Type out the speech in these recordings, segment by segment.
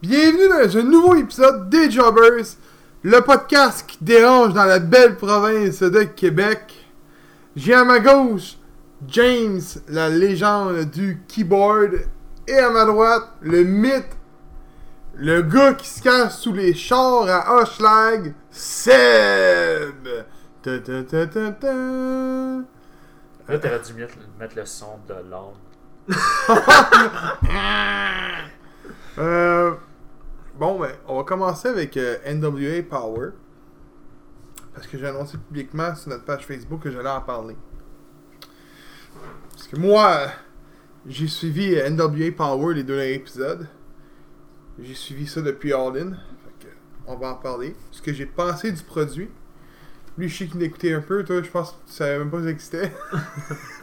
Bienvenue dans un nouveau épisode des Jobbers, le podcast qui dérange dans la belle province de Québec. J'ai à ma gauche James, la légende du keyboard, et à ma droite, le mythe, le gars qui se cache sous les chars à Hochelag, Seb. Ta ta ta. Là, t'aurais dû mettre, mettre le son de l'âme. Euh, bon, ben, on va commencer avec euh, NWA Power. Parce que j'ai annoncé publiquement sur notre page Facebook que j'allais en parler. Parce que moi, j'ai suivi euh, NWA Power les deux derniers épisodes. J'ai suivi ça depuis All In. Fait que, on va en parler. Ce que j'ai pensé du produit. Lui, je sais qu'il l'écoutait un peu. Toi, je pense que tu savais même pas que ça existait.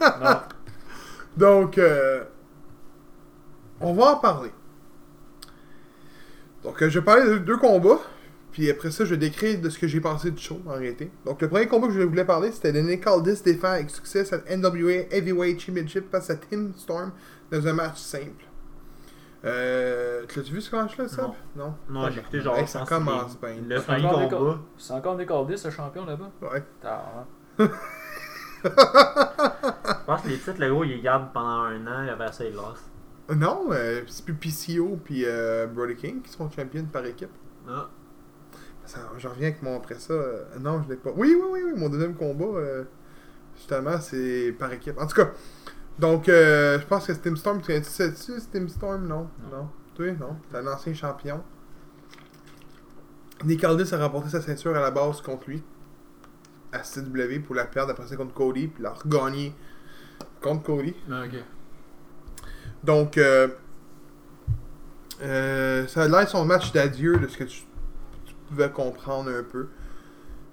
Donc, euh, on va en parler. Donc, euh, je vais parler de deux combats. Puis après ça, je vais décrire de ce que j'ai pensé du show en réalité. Donc, le premier combat que je voulais parler, c'était de Nick Aldis défend avec succès cette NWA Heavyweight Championship face à Tim Storm dans un match simple. Euh, tu l'as-tu vu ce match-là, ça? Non. Non? Non, j'ai écouté genre. Hey, ça commence bien. Le C'est premier encore combat. C'est encore décordé ce champion là-bas? Ouais. T'as- Je pense que les titres, le gros, ils gardent pendant un an et après ça, ils lost. Non, euh, c'est plus PCO puis euh, Brody King qui sont champions par équipe. Ah. Ça, je reviens avec mon après ça. euh, non, je l'ai pas. Oui, oui, oui, oui, mon deuxième combat, euh, justement, c'est par équipe. En tout cas, donc, euh, je pense que c'est Tim Storm. Tu sais-tu, c'est Tim Storm? Non. Non. Non. Toi, non. C'est un ancien champion. Nick Aldis a remporté sa ceinture à la base contre lui. À CW pour la perdre après ça contre Cody. Puis la regagner contre Cody. Ah, ok. Donc, euh, euh, ça a l'air son match d'adieu de ce que tu, pouvais comprendre un peu.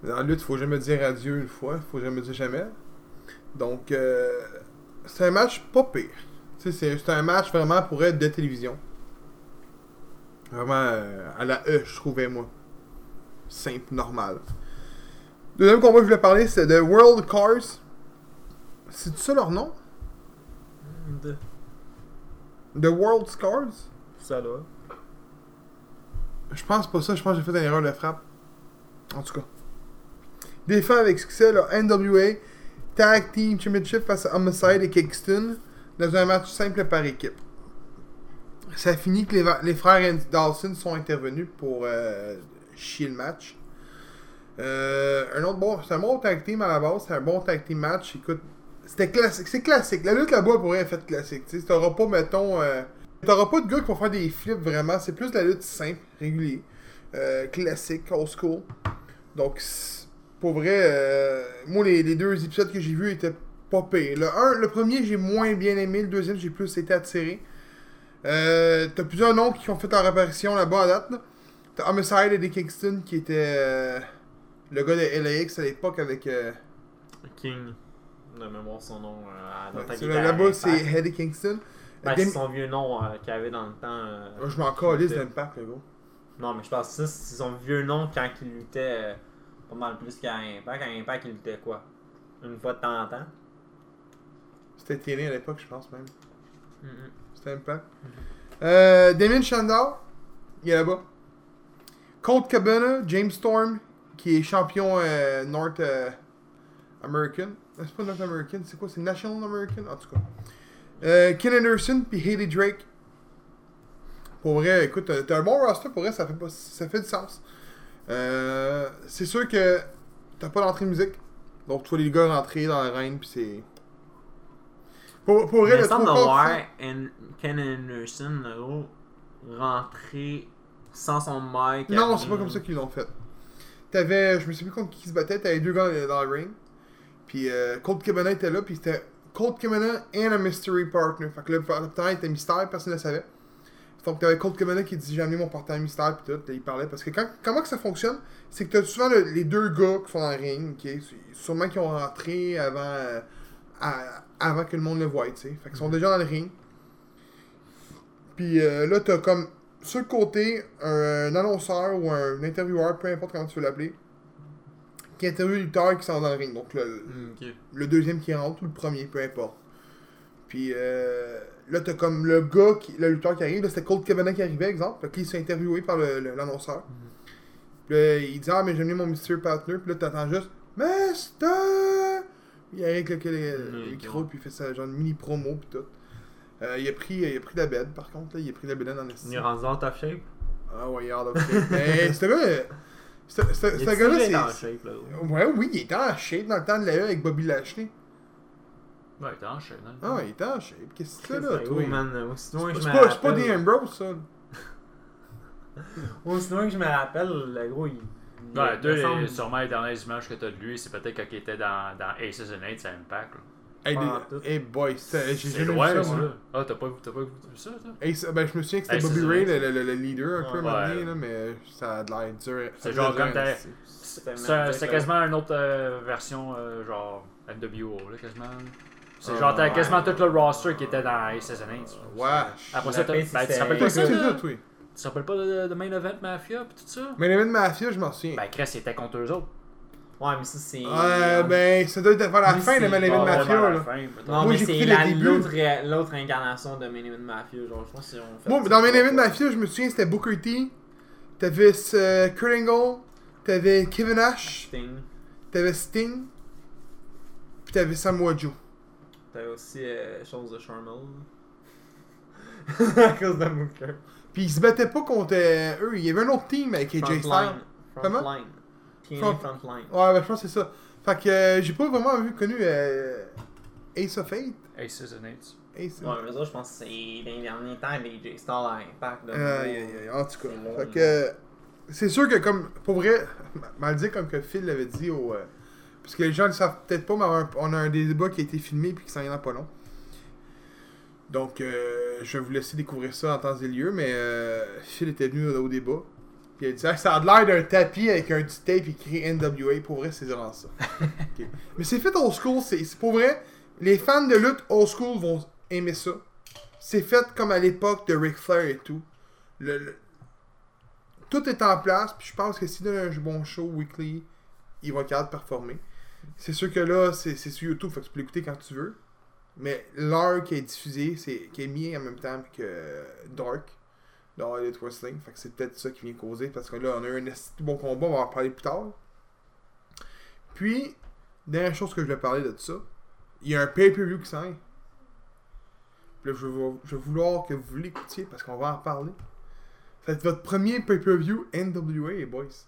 Dans la lutte, il faut jamais dire adieu une fois, il faut jamais dire jamais. Donc, euh, c'est un match pas pire. C'est un match vraiment pour être de télévision. Vraiment à la E, je trouvais, moi. Simple, normal. Deuxième combat que je voulais parler, c'est de World Cars. C'est ça leur nom? De- The World Cars Ça là. Je pense pas ça, je pense que j'ai fait une erreur de frappe. En tout cas. Défend avec succès le NWA Tag Team Championship face à Homicide et Kingston dans un match simple par équipe. Ça a fini que les, frères Andy Dawson sont intervenus pour euh, chier le match. Euh, un autre bon, c'est un bon tag team à la base, c'est un bon tag team match. Écoute, c'était classique, c'est classique. La lutte là-bas pourrait être faite classique. Tu sais, t'auras pas, mettons, euh, T'auras pas de gars qui vont faire des flips vraiment. C'est plus de la lutte simple, régulier, euh, classique, old school. Donc, pour vrai, euh, moi, les, deux épisodes que j'ai vus étaient pas. Le, un, le premier, j'ai moins bien aimé. Le deuxième, j'ai plus été attiré. Euh, T'as plusieurs noms qui ont fait leur apparition là-bas à date. là. T'as Homicide et Kingston qui était euh, le gars de LAX à l'époque avec. King. De mémoire son nom. euh, dans ta guitare là-bas, c'est Eddie Kingston. Ben, c'est son vieux nom euh, qu'il avait dans le temps. euh, Ah, je m'en calisse d'impact, le gars. Non, mais je pense que c'est son vieux nom quand il luttait euh, pas mal plus qu'à Impact. À Impact, il luttait quoi? Une fois de temps en temps C'était télé à l'époque, je pense même. Mhm. C'était Impact. Euh, Damien Shandor, il est là-bas. Colt Cabana, James Storm, qui est champion euh, North euh, American. Euh, C'est pas North American, c'est quoi? C'est National American? En tout cas. Euh, Ken Anderson, puis Haley Drake. Pour vrai, écoute, t'as t'as un bon roster, pour vrai, ça fait, pas, ça fait du sens. Euh, c'est sûr que t'as pas d'entrée musique. Donc, tu vois les gars rentrer dans la reine, puis c'est. Pour, pour vrai, le semble voir Ken Anderson là, rentrer sans son mic. Non, c'est pas comme ça qu'ils l'ont fait. T'avais, je me sais plus contre qui se battait, t'avais deux gars dans le ring. Puis euh, Colt Cabana était là, puis c'était Colt Cabana and a mystery partner. Fait que le partenaire était mystère, personne ne le savait. Donc t'avais Colt Cabana qui dit j'ai amené mon partenaire mystère, puis tout, il parlait. Parce que quand, comment que ça fonctionne, c'est que t'as souvent le- les deux gars qui sont dans le ring, ok, sûrement qui ont rentré avant, euh, à- avant que le monde le voie, tu sais. Fait qu'ils sont déjà dans le ring. Puis euh, là, t'as comme sur le côté un, annonceur ou un intervieweur, peu importe comment tu veux l'appeler, qui interviewe les lutteurs qui sont dans le ring. Donc le, Mm, ok. le deuxième qui rentre ou le premier, peu importe. Puis euh, là, t'as comme le gars, qui, le lutteur qui arrive, là, c'était Colt Cabana qui arrivait, exemple, qui s'est interviewé par l'annonceur. Puis là, il dit Ah, mais j'aime bien mon Mr. Partner. Puis là, t'entends juste Mister Il arrive avec le, Mm, micro, puis il fait ça, genre une mini promo, puis tout. Euh, il, a pris, il a pris la bed, par contre, là, il a pris la bed dans le Il est rendu dans top shape? Ah ouais, il est of shape. Mais euh, ce ce- Il ce gars-là, dans c'est. shape, là. Ouais, oui, il était en shape dans le temps de la E avec Bobby Lashley. Ouais, t'es en chaîne. hein. Ah il était en shape. Qu'est-ce que c'est là, C'est toi? man. Aussi loin que C'est je me pas, c'est pas rappelle- des Ambrose, ça. Aussi loin que je me rappelle, le gros, il. il Ouais, les- sûrement les dernières images que t'as de lui, c'est peut-être quand il était dans, dans Aces and Eights à Impact. là. Hey, des- hey boy, c'est- j'ai jamais vu ça. moi. Ah, t'as pas, t'as pas vu ça, toi? Hey, ben, je me souviens que c'était Hey, Bobby c'est Ray, le, le- le leader, un peu, Ouais. à un moment donné, là, mais ça a de l'air dur. C'est genre comme C'est quasiment une autre euh, version, euh, genre NWO, là, quasiment. C'est Ah, genre, t'as ouais. quasiment tout le roster qui était dans Eights. Wesh. Après ça, t'as- ben, tu te c'est- rappelles pas ça? Tu te rappelles pas de, Main Event Mafia pis tout ça? Mais l'événement Mafia, je m'en souviens. Ben, Chris, il était contre eux autres. Ouais, mais ça, c'est. Ouais, ben, ça doit être vers la fin, le Main Event Mafia, là. Non, mais c'est l'autre l'autre incarnation de Main Event Mafia. Genre, je pense fait. Ça dans Main Event. Mafia, je me souviens, c'était Booker T, t'avais euh, Kurt Angle, t'avais Kevin Nash, Sting. t'avais Sting, puis t'avais Samoa Joe. T'avais aussi euh, chose de Charmel. à cause de Booker. Puis ils se battaient pas contre euh, eux, il y avait un autre team avec AJ Styles. Frontline. Comment? Front- Frontline. Ouais, ben je pense que c'est ça. Fait que euh, j'ai pas vraiment vu connu euh, Ace of Eight. Aces and Eights. Ace Ouais, mais ça, je pense que c'est dans les derniers temps, les J Star à Impact. aïe, aïe, en tout cas. Fait que, euh, c'est sûr que, comme, pour vrai, mal dire comme que Phil l'avait dit au. euh, parce que les gens ne le savent peut-être pas, mais on a un- débat qui a été filmé puis qui s'en vient dans pas long. Donc, euh, je vais vous laisser découvrir ça en temps et lieu, mais euh, Phil était venu au débat. Puis il a dit Ah, ça a l'air d'un tapis avec un petit tape écrit NWA. Pour vrai, c'est vraiment ça. Mais c'est fait old school. C'est pour vrai. Les fans de lutte old school vont aimer ça. C'est fait comme à l'époque de Ric Flair et tout. Le- le- Tout est en place. Puis je pense que s'il donne un bon show weekly, il va être capable de performer. C'est sûr que là, c'est c'est sur YouTube. Fait que tu peux l'écouter quand tu veux. Mais l'heure qui est diffusée, c'est qui est mis en même temps que Dark dans Elite Wrestling. Fait que c'est peut-être ça qui vient causer. Parce que là, on a eu un de bon combat. On va en parler plus tard. Puis, dernière chose que je vais parler de ça, il y a un pay-per-view qui s'en là, je vais, vouloir que vous l'écoutiez parce qu'on va en parler. Être votre premier pay-per-view NWA, boys.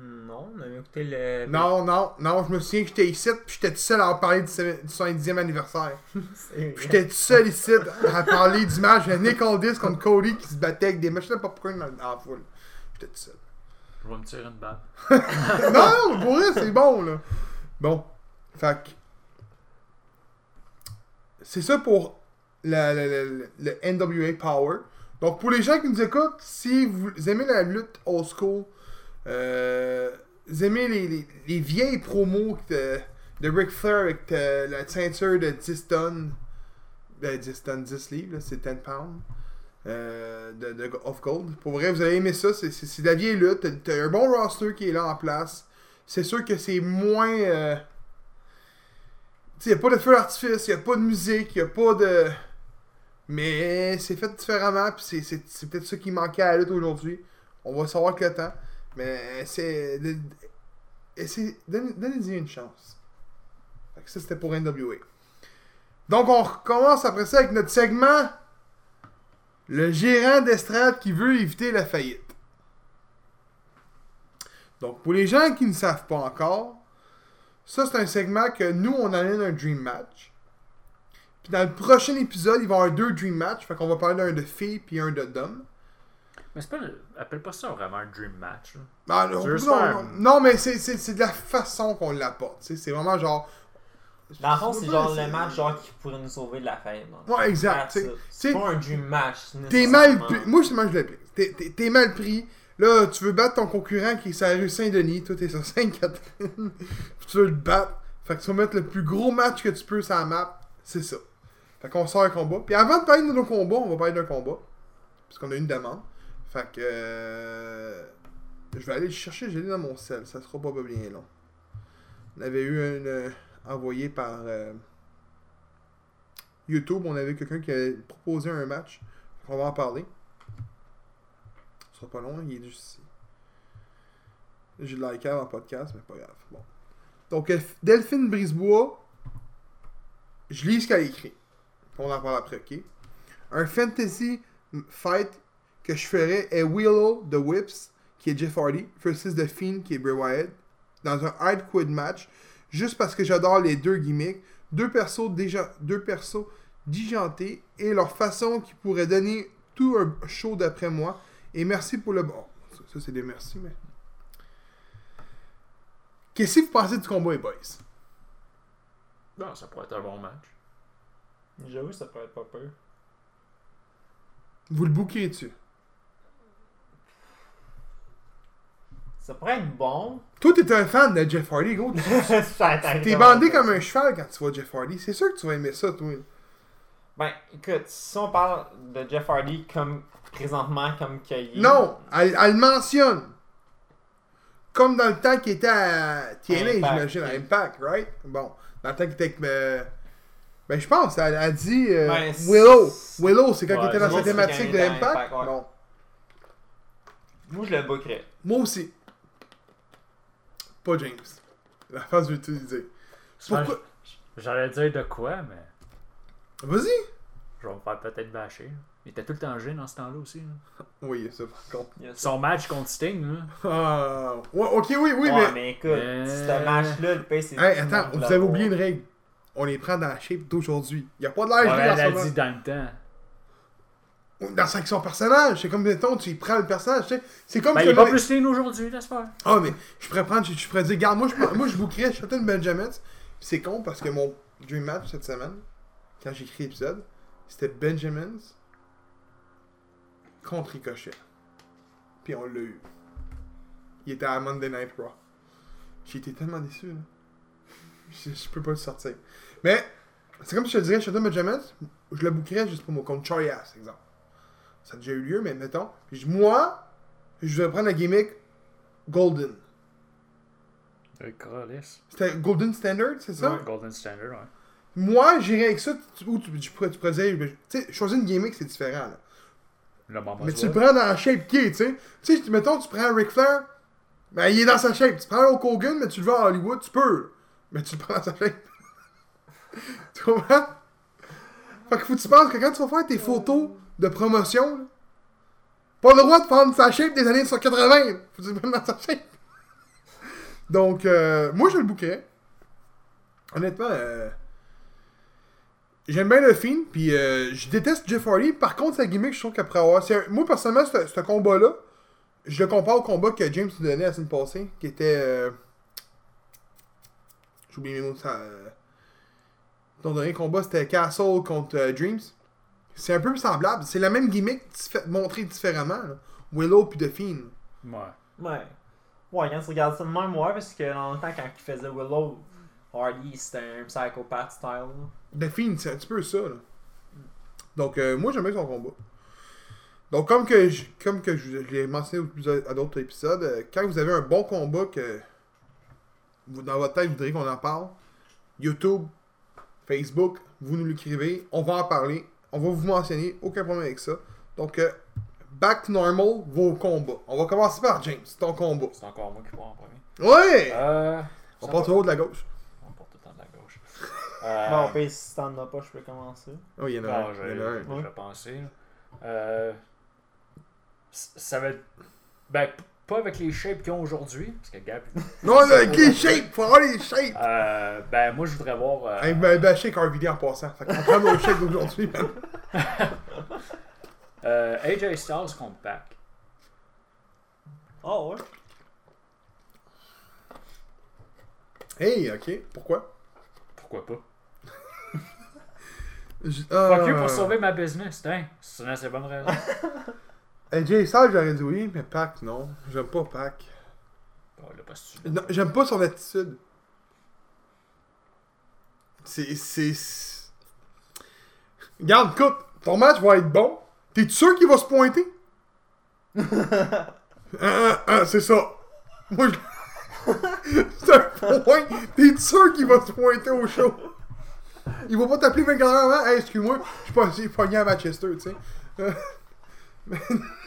Non, on avait écouté le. Non, non, non, je me souviens que j'étais ici, puis j'étais tout seul à en parler du, seven- du 70e anniversaire. J'étais tout seul ici à parler du match de Nick Aldis contre Cody qui se battait avec des machines de popcorn dans, dans la foule. J'étais tout seul. Je vais me tirer une balle. non, pour vrai, c'est bon, là. Bon. Fait que. C'est ça pour le NWA Power. Donc, pour les gens qui nous écoutent, si vous aimez la lutte old school, vous aimez les, les- les vieilles promos de, de Ric Flair avec euh, la ceinture de 10 tonnes, ben 10 tonnes, 10 livres, c'est 10 pounds. euh, de, de- of Gold. Pour vrai, vous allez aimer ça. C'est, de la vieille lutte. T'as, un bon roster qui est là en place. C'est sûr que c'est moins. Euh... Tu a pas de feu d'artifice, y a pas de musique, y a pas de. Mais c'est fait différemment, puis c'est peut-être ça qui manquait à la lutte aujourd'hui. On va savoir que le temps. Mais c'est. essayez- Donnez, donnez-y une chance. Fait que ça, c'était pour NWA. Donc, on recommence après ça avec notre segment. Le gérant d'estrade qui veut éviter la faillite. Donc, pour les gens qui ne savent pas encore, ça c'est un segment que nous on amène un Dream Match. Puis dans le prochain épisode, il va y avoir deux Dream Match. Fait qu'on va parler d'un de filles puis un de d'homme. Mais c'est pas. Appelle pas ça vraiment un dream match. là. Ah, non, Tu veux se non, faire- non, non, mais c'est, c'est, c'est de la façon qu'on l'apporte. C'est vraiment genre. Dans le fond, c'est genre le match genre qui pourrait nous sauver de la le Ouais, exact, C'est pas un dream match. T'es mal pris. Moi, moi, je l'appelle. T'es, t'es- t'es mal pris. Là, tu veux battre ton concurrent qui est sur la rue Saint-Denis. Toi, t'es sur Sainte-Catherine. Puis tu veux le battre. Fait que tu vas mettre le plus gros match que tu peux sur la map. C'est ça. Fait qu'on sort un combat. Puis avant de parler de nos combats, on va parler d'un combat. Parce qu'on a une demande. Fait que. euh, Je vais aller le chercher. J'ai dans mon sel. Ça sera pas bien long. On avait eu une. euh, envoyé par. euh, YouTube, on avait quelqu'un qui a proposé un match. On va en parler. Ce sera pas long, il est juste ici. J'ai liké avant le podcast, mais pas grave. Bon. Donc, euh, Delphine Brisebois, je lis ce qu'elle écrit. On en parle après, ok? Un fantasy fight que je ferais est Willow de Whips, qui est Jeff Hardy, versus The Fiend, qui est Bray Wyatt, dans un hard quid match, juste parce que j'adore les deux gimmicks, deux persos déjà, deux persos dijantés et leur façon qui pourrait donner tout un show d'après moi. Et merci pour le bon. Ça, ça, c'est des merci, mais. Qu'est-ce que vous pensez du combat, les boys? Non, ça pourrait être un bon match. J'avoue, ça peut être pas peur. Vous le bouquez Ça pourrait être bon. Toi, t'es un fan de Jeff Hardy, gros. T'es bandé comme un cheval quand tu vois Jeff Hardy. C'est sûr que tu vas aimer ça, toi. Ben, écoute, si on parle de Jeff Hardy comme présentement, comme qu'il Non, elle, elle le mentionne. Comme dans le temps qu'il était à TNA, j'imagine, à. Impact, right? Bon, dans le temps qu'il était avec. euh, Ben, je pense, elle a dit euh, Ben, Willow. Willow, c'est quand Ouais, il était dans sa thématique de Impact. Impact, ouais. Bon, Moi, je le bookerais. moi aussi. Pas James. La face tout dire. Pourquoi J'allais dire de quoi, mais Vas-y. je vais me faire peut-être bâcher. Il était tout le temps jeune dans ce temps-là aussi. là. Oui, ça par contre. Son match contre Sting, là. Ah, ouais, ok, oui, oui, ouais, mais. mais écoute, Mais- ce match-là, le pays, c'est. Hey, attends, vous avez oublié une règle. On les prend dans la shape d'aujourd'hui. Il n'y a pas de Ouais, l'âge elle là, l'a en ce dit dans le temps. Dans son personnage. C'est comme, mettons, tu y prends le personnage, tu sais. C'est comme Ben, il est pas plus lean aujourd'hui, laisse faire. Ah, mais je pourrais prendre, je, je pourrais dire, regarde, moi, je, moi, je bookerais Shelton Benjamin. C'est con parce que mon dream match cette semaine, quand j'ai écrit l'épisode, c'était Benjamins contre Ricochet. Puis on l'a eu. Il était à Monday Night Raw. J'ai été tellement déçu, là. Je, je peux pas le sortir. Mais, c'est comme si je te dirais, Shelton Benjamin, je le bookerais juste pour contre Charlie Ass, exemple. Ça a déjà eu lieu, mais mettons. Puis je- moi, je vais prendre la gimmick Golden. C'était Golden Standard, c'est ça? Ouais. Golden Standard, ouais. Moi, j'irais avec ça, tu- ou tu, tu pourrais, tu pourrais dire, ben, tu sais, choisir une gimmick, c'est différent, là. Le Mais tu le prends dans la shape qui est, tu sais. Tu sais, mettons, tu prends Ric Flair, ben, il est dans sa shape. Tu prends Hulk Hogan, mais tu le veux à Hollywood, tu peux. Mais tu le prends dans sa shape. tu comprends? Fait que faut que tu penses que quand tu vas faire tes photos de promotion, pas le droit de prendre sa shape des années 80. Faut dans sa shape. Donc, euh, moi, je le bouquerais. Honnêtement, euh, j'aime bien le film, puis euh, je déteste Jeff Hardy. Par contre, sa gimmick, je trouve qu'après avoir. Moi, personnellement, ce combat-là, je le compare au combat que James nous donnait la semaine passée, qui était. Euh... J'oublie mes mots. Euh... Ton dernier combat, c'était Castle contre Dreams. C'est un peu semblable. C'est la même gimmick montrée différemment. là. Willow puis Fiend. Ouais. Ouais. Ouais, quand tu regardes ça de même, ouais, parce que dans le temps, quand il faisait Willow, Hardy, c'était un psychopath style. Fiend, c'est un petit peu ça. Là. Donc, euh, moi, j'aime bien son combat. Donc, comme que je, comme que je, je l'ai mentionné au plus- à d'autres épisodes, euh, quand vous avez un bon combat que vous, dans votre tête, vous voudrez qu'on en parle, YouTube, Facebook, vous nous l'écrivez, on va en parler, on va vous mentionner, aucun problème avec ça. Donc, euh, back to normal, vos combats. On va commencer par James, ton combat. C'est encore moi qui prends en premier. Ouais! Euh. on part toujours de la gauche. On part tout le temps de la gauche. Euh, Bon, puis si t'en as pas, je peux commencer. Oh, il y en a non, un. j'ai Il y en a un. j'ai pensé. là. Euh, ça va être. Ben, pas avec les shapes qu'ils ont aujourd'hui, parce que Gab. Non, avec les shapes! Faut avoir les shapes! Euh, ben, moi, je voudrais voir. euh, Hey, ben, ben, shake RVD en passant. Fait qu'on prend nos chèques d'aujourd'hui, man. euh, AJ Styles contre Pac. Oh, ouais. Hey, ok. Pourquoi? Pourquoi pas? Je- Fuck ah. you pour sauver ma business, hein? C'est une assez bonne raison. Hey, Jay Styles, j'aurais dit oui, mais Pac, non. J'aime pas Pac. Bon, là, pas si Non, J'aime pas son attitude. C'est. C'est. Regarde, écoute, ton match va être bon. T'es sûr qu'il va se pointer? Ah, ah, ah, c'est ça. Moi, je... c'est un point. T'es sûr qu'il va se pointer au show? Il va pas t'appeler 24 heures avant. Hey, excuse-moi, je suis pas pogné à Manchester, tu sais. Mais-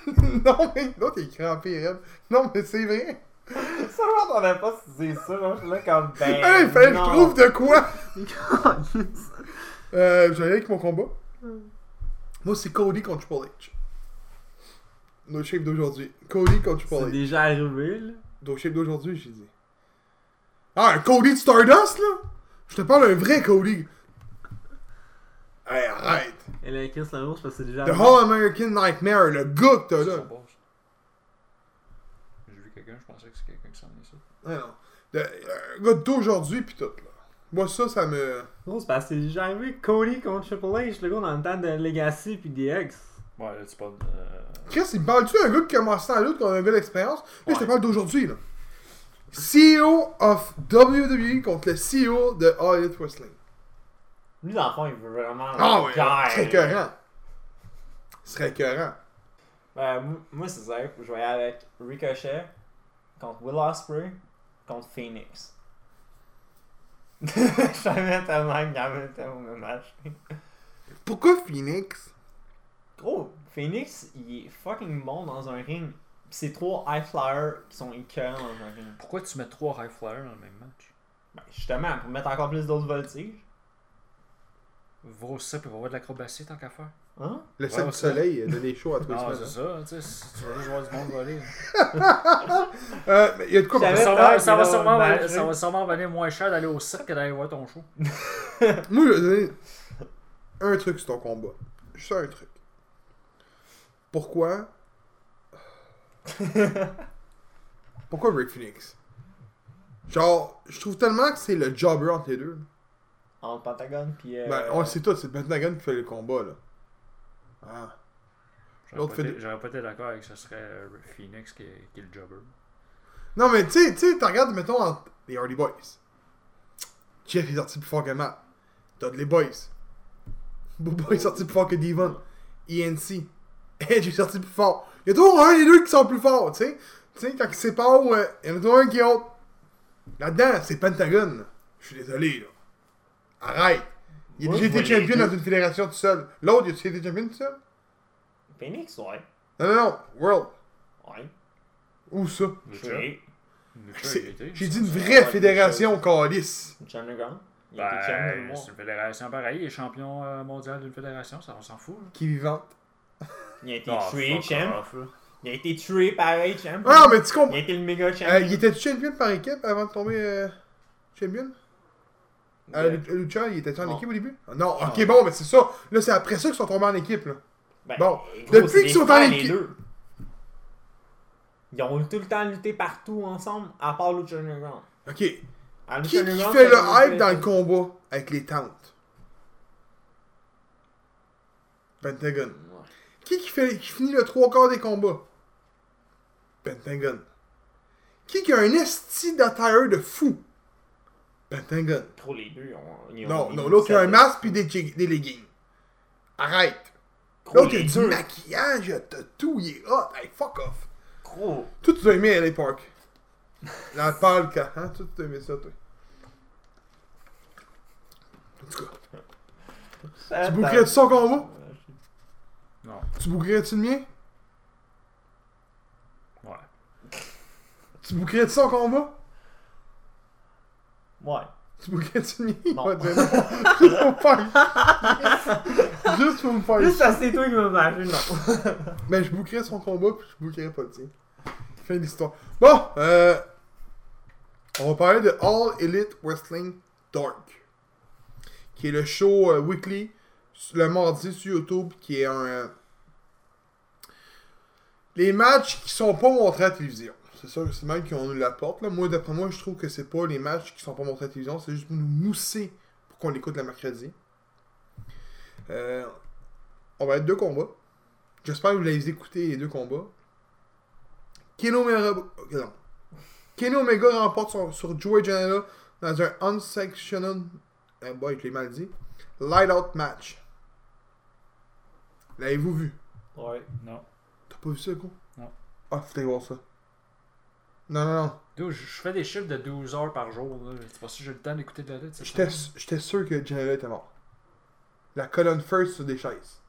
non, mais non, t'es crampé, Red. Non, mais c'est vrai. Ça, je m'attendais pas si c'est ça. Moi, je suis là comme ben. Hey, fallait que je trouve de quoi. Euh, j'allais avec mon combat. Moi, c'est Cody contre Triple H. No shape d'aujourd'hui. Cody contre C'est Triple H. déjà arrivé, là. No shape d'aujourd'hui, j'ai dit. Ah, un Cody de Stardust, là? Je te parle d'un vrai Cody. Hey, arrête. Et là, Chris le rouge, parce que c'est déjà The. All American Nightmare, le gars que t'as là. J'ai vu quelqu'un, je pensais que c'est quelqu'un qui s'en est ça. Ah non. Le euh, gars d'aujourd'hui, pis tout, là. Moi, ça, ça me. Gros, c'est parce que c'est déjà arrivé. Cody contre Triple H, le gars, dans le temps de Legacy puis DX. Ouais, là, tu parles. Euh... Chris, il me parle-tu d'un gars qui commence à lutte, qui a une belle expérience? Là, je te parle d'aujourd'hui, là. CEO of WWE contre le CEO de All Elite Wrestling. Lui, dans le fond, il veut vraiment. Ah ouais, guy, ce serait écœurant. Ce serait écœurant. Ben, moi- c'est ça. Je vais aller avec Ricochet contre Will Ospreay contre Phoenix. Je savais tellement avait tellement de match. Pourquoi Phoenix? Gros, Phoenix, il est fucking bon dans un ring. Pis c'est trois high flyers qui sont écœurants dans un ring. Pourquoi tu mets trois high flyers dans le même match? Ben, justement, pour mettre encore plus d'autres voltiges. Va au simple, il va avoir de l'acrobatie tant qu'à faire. Hein? Le Ouais, ça. soleil de des shows à tous les Ah, semaines. c'est ça, tu sais, si tu veux juste voir du monde voler. Euh, il y a de quoi pour Ça? va, ça, sûrement, ça va sûrement valer moins cher d'aller au cirque que d'aller voir ton show. Moi, je vais donner un truc sur ton combat. Juste un truc. Pourquoi? Pourquoi Rick Phoenix? Genre, je trouve tellement que c'est le jobber entre les deux. Entre Pentagon pis. Euh... Ben, on le sait tout, c'est Pentagon qui fait le combat, là. Ah. J'aurais pas, fait pas été d'accord avec que ce serait euh, Phoenix qui est, qui est le jobber. Non, mais tu sais, tu regardes, mettons, entre les Hardy Boys. Jeff est sorti plus fort que Matt. Dudley Boys. Booba est sorti plus fort que Devon. ENC. Edge est sorti plus fort. Il y a toujours un des deux qui sont plus forts, tu sais. Tu sais, quand ils séparent, ouais, il y en a toujours un qui est autre. Là-dedans, c'est Pentagon. Je suis désolé, là. Arrête. Il a déjà été champion dans une fédération tout seul. L'autre, il a été champion tout seul? Phoenix, ouais. Non, non, non. World. Ouais. Où ça? J'ai. Dit une vraie fédération, Calice. Chandler Gun. Il a été champion Ben, c'est une fédération pareille, il est champion euh, mondial d'une fédération, ça on s'en fout. là. Qui est vivante. Il a été Ah, tué, champ. off. Il a été tué pareil, champ. Ah, mais tu comprends. Il a été le méga champ. Euh, il était champion par équipe avant de tomber euh, champion? Euh, Lu- Lucha, il était en équipe au début? Ah, Non, ok, Non. bon, mais c'est ça. Là, c'est après ça qu'ils sont tombés en équipe, là. ben, bon, gros, depuis qu'ils sont en équipe-. Ils ont tout le temps lutté partout ensemble, à part Lucha Underground. Ok. Qui, qui Underground, fait le hype dans le combat avec les tantes? Pentagon. Ouais. Qui qui, fait, qui finit le trois quarts des combats? Pentagon. Qui qui a un esti d'attire de fou? Pentagon. Trop les deux, ont. ils ont- Non, non, l'autre il a un masque puis des, des leggings. Arrête. L'autre il a du maquillage, il a tout, il est hot. Hey, fuck off. Gros. Tout tu as aimé à l'époque. Dans le pâle cas, hein? Tout tu as aimé ça, toi. En tout cas, tu bouquerais-tu son combat? Non, Tu bouquerais-tu le mien? ouais. Tu bouquerais-tu son combat? Ouais. Tu? Il va dire non. Juste pour me faire. Juste pour me faire. Juste ça, c'est toi qui m'as marché, non. Ben, je bouquerais son combat, puis je bouquerais pas le tien. Fin de l'histoire. Bon, euh, on va parler de All Elite Wrestling Dark, qui est le show euh, weekly le mardi sur YouTube, qui est un. euh, les matchs qui sont pas montrés à la télévision. C'est ça, c'est même qui ont nous l'apporte. Là. Moi, d'après moi, je trouve que c'est pas les matchs qui sont pas montrés à la télévision, c'est juste pour nous mousser pour qu'on l'écoute le mercredi. Euh, on va être deux combats. J'espère que vous avez écouté les deux combats. Kenny Omega, non. Kenny Omega remporte sur, sur Joey Janela dans un unsanctioned, eh boy, je l'ai mal dit, light out match. L'avez-vous vu? Ouais. Non. T'as pas vu ça, gros? Non. Ah, faut aller voir ça. Non, non, non. Dude, je fais des chiffres de 12 heures par jour. là. C'est pas si j'ai le temps d'écouter de la lutte. c'est J'étais ça? j'étais sûr que Janela était mort. la colonne first sur des chaises.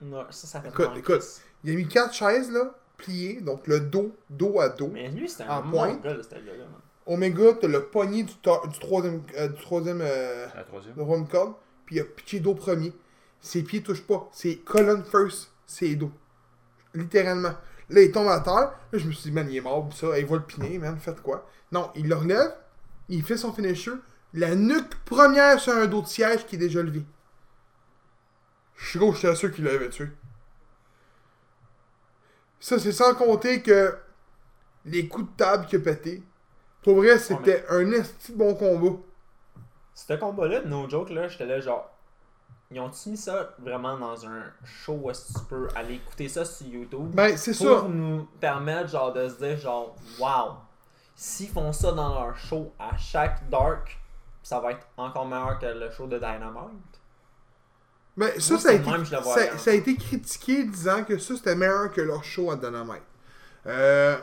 Non, ça, ça fait Écoute, mal, écoute. Il a mis quatre chaises, là, pliées, donc le dos, dos à dos. Mais lui, c'était un pointe. mongol, ce gars-là, man. Omega, t'as le poignet du, du troisième, euh, du troisième, euh, La troisième. le troisième corde, puis il a pitché dos premier. Ses pieds touchent pas. C'est colonne first, c'est dos. Littéralement. Là, il tombe à terre. Là, je me suis dit, man, il est mort, ça. Il va le piner, man. Faites quoi? Non, il le relève. Il fait son finisher. La nuque première sur un dos de siège qui est déjà levé. Je suis gros, j'étais sûr qu'il l'avait tué. Ça, c'est sans compter que les coups de table qu'il a pété. Pour vrai, c'était un esti bon combat. Ce combat-là, no joke, là, j'étais là, genre. Ils ont-tu mis ça vraiment dans un show où est-ce que tu peux aller écouter ça sur YouTube? Ben, c'est pour ça. nous permettre, genre, de se dire, genre, wow, s'ils font ça dans leur show à chaque Dark, ça va être encore meilleur que le show de Dynamite. Mais ça, Moi, ça a, été, même, ça, ça a été critiqué disant que ça, c'était meilleur que leur show à Dynamite. Euh,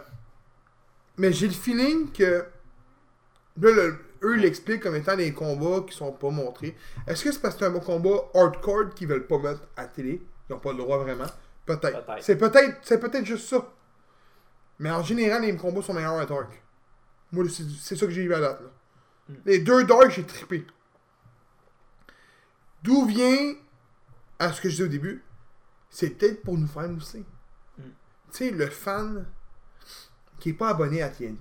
mais j'ai le feeling que. Là, le- eux l'expliquent comme étant des combats qui sont pas montrés. Est-ce que c'est parce que c'est un combat hardcore qu'ils veulent pas mettre à télé? Ils ont pas le droit vraiment Peut-être. C'est peut-être c'est peut-être juste ça. Mais en général, les combats sont meilleurs à Dark. Moi, c'est ça que j'ai eu à date. Là. Mm. Les deux Dark, j'ai trippé. D'où vient, à ce que je dis au début, c'est peut-être pour nous faire mousser. Mm. Tu sais, le fan qui est pas abonné à TNT.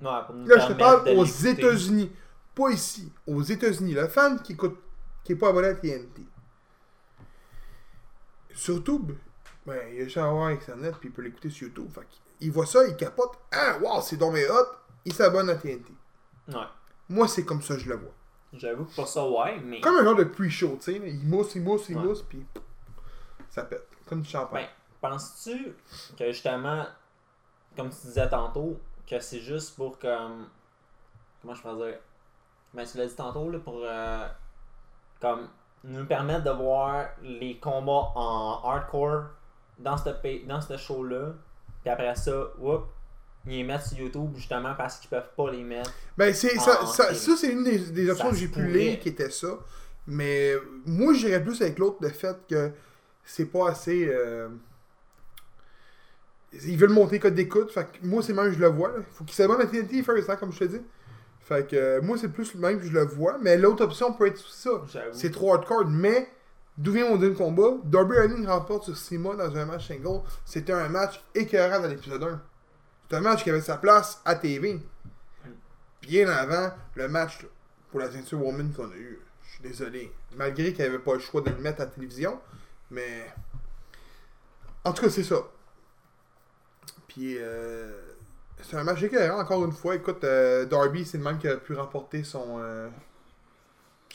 Ouais, pour nous Là, je te parle aux. États-Unis. Pas ici. Aux États-Unis. Le fan qui écoute, qui est pas abonné à TNT. Sur YouTube, ben, il a juste à avoir Internet puis il peut l'écouter sur YouTube. Fait il voit ça, il capote. Ah, wow, c'est donc hot. Il s'abonne à TNT. Ouais. Moi, c'est comme ça que je le vois. J'avoue que pour ça, ouais, mais. Comme un genre de pre-show, tu sais. Il mousse, il mousse, il Ouais. mousse, puis ça pète. Comme du champagne. Ben, penses-tu que justement, comme tu disais tantôt, que c'est juste pour comme. Comment je peux dire Ben, tu l'as dit tantôt, là, pour. euh, comme. Nous permettre de voir les combats en hardcore dans ce, dans show-là. Puis après ça, whoop, ils les mettent sur YouTube justement parce qu'ils peuvent pas les mettre. Ben, c'est, ça, ça, c'est- ça, c'est une des, des options que j'ai pu lire qui était ça. Mais moi, j'irais plus avec l'autre, le fait que c'est pas assez. euh, Ils veulent monter code d'écoute. Fait que moi, c'est même je le vois. Là. Faut qu'ils s'abonnent à TNT first, hein, comme je te dis. Fait que euh, moi, c'est plus le même que je le vois. Mais l'autre option peut être ça. C'est trop hardcore. Mais d'où vient mon deuxième combat? Darby Allin remporte sur Sima dans un match single. C'était un match écœurant dans l'épisode 1. C'est un match qui avait sa place à TV. Bien avant le match pour la ceinture Woman qu'on a eu. Je suis désolé. Malgré qu'il n'y avait pas le choix de le mettre à la télévision. Mais. En tout cas, c'est ça. Puis. Euh... C'est un match écœurant, encore une fois. Écoute, euh, Darby, c'est le même qui a pu remporter son. euh,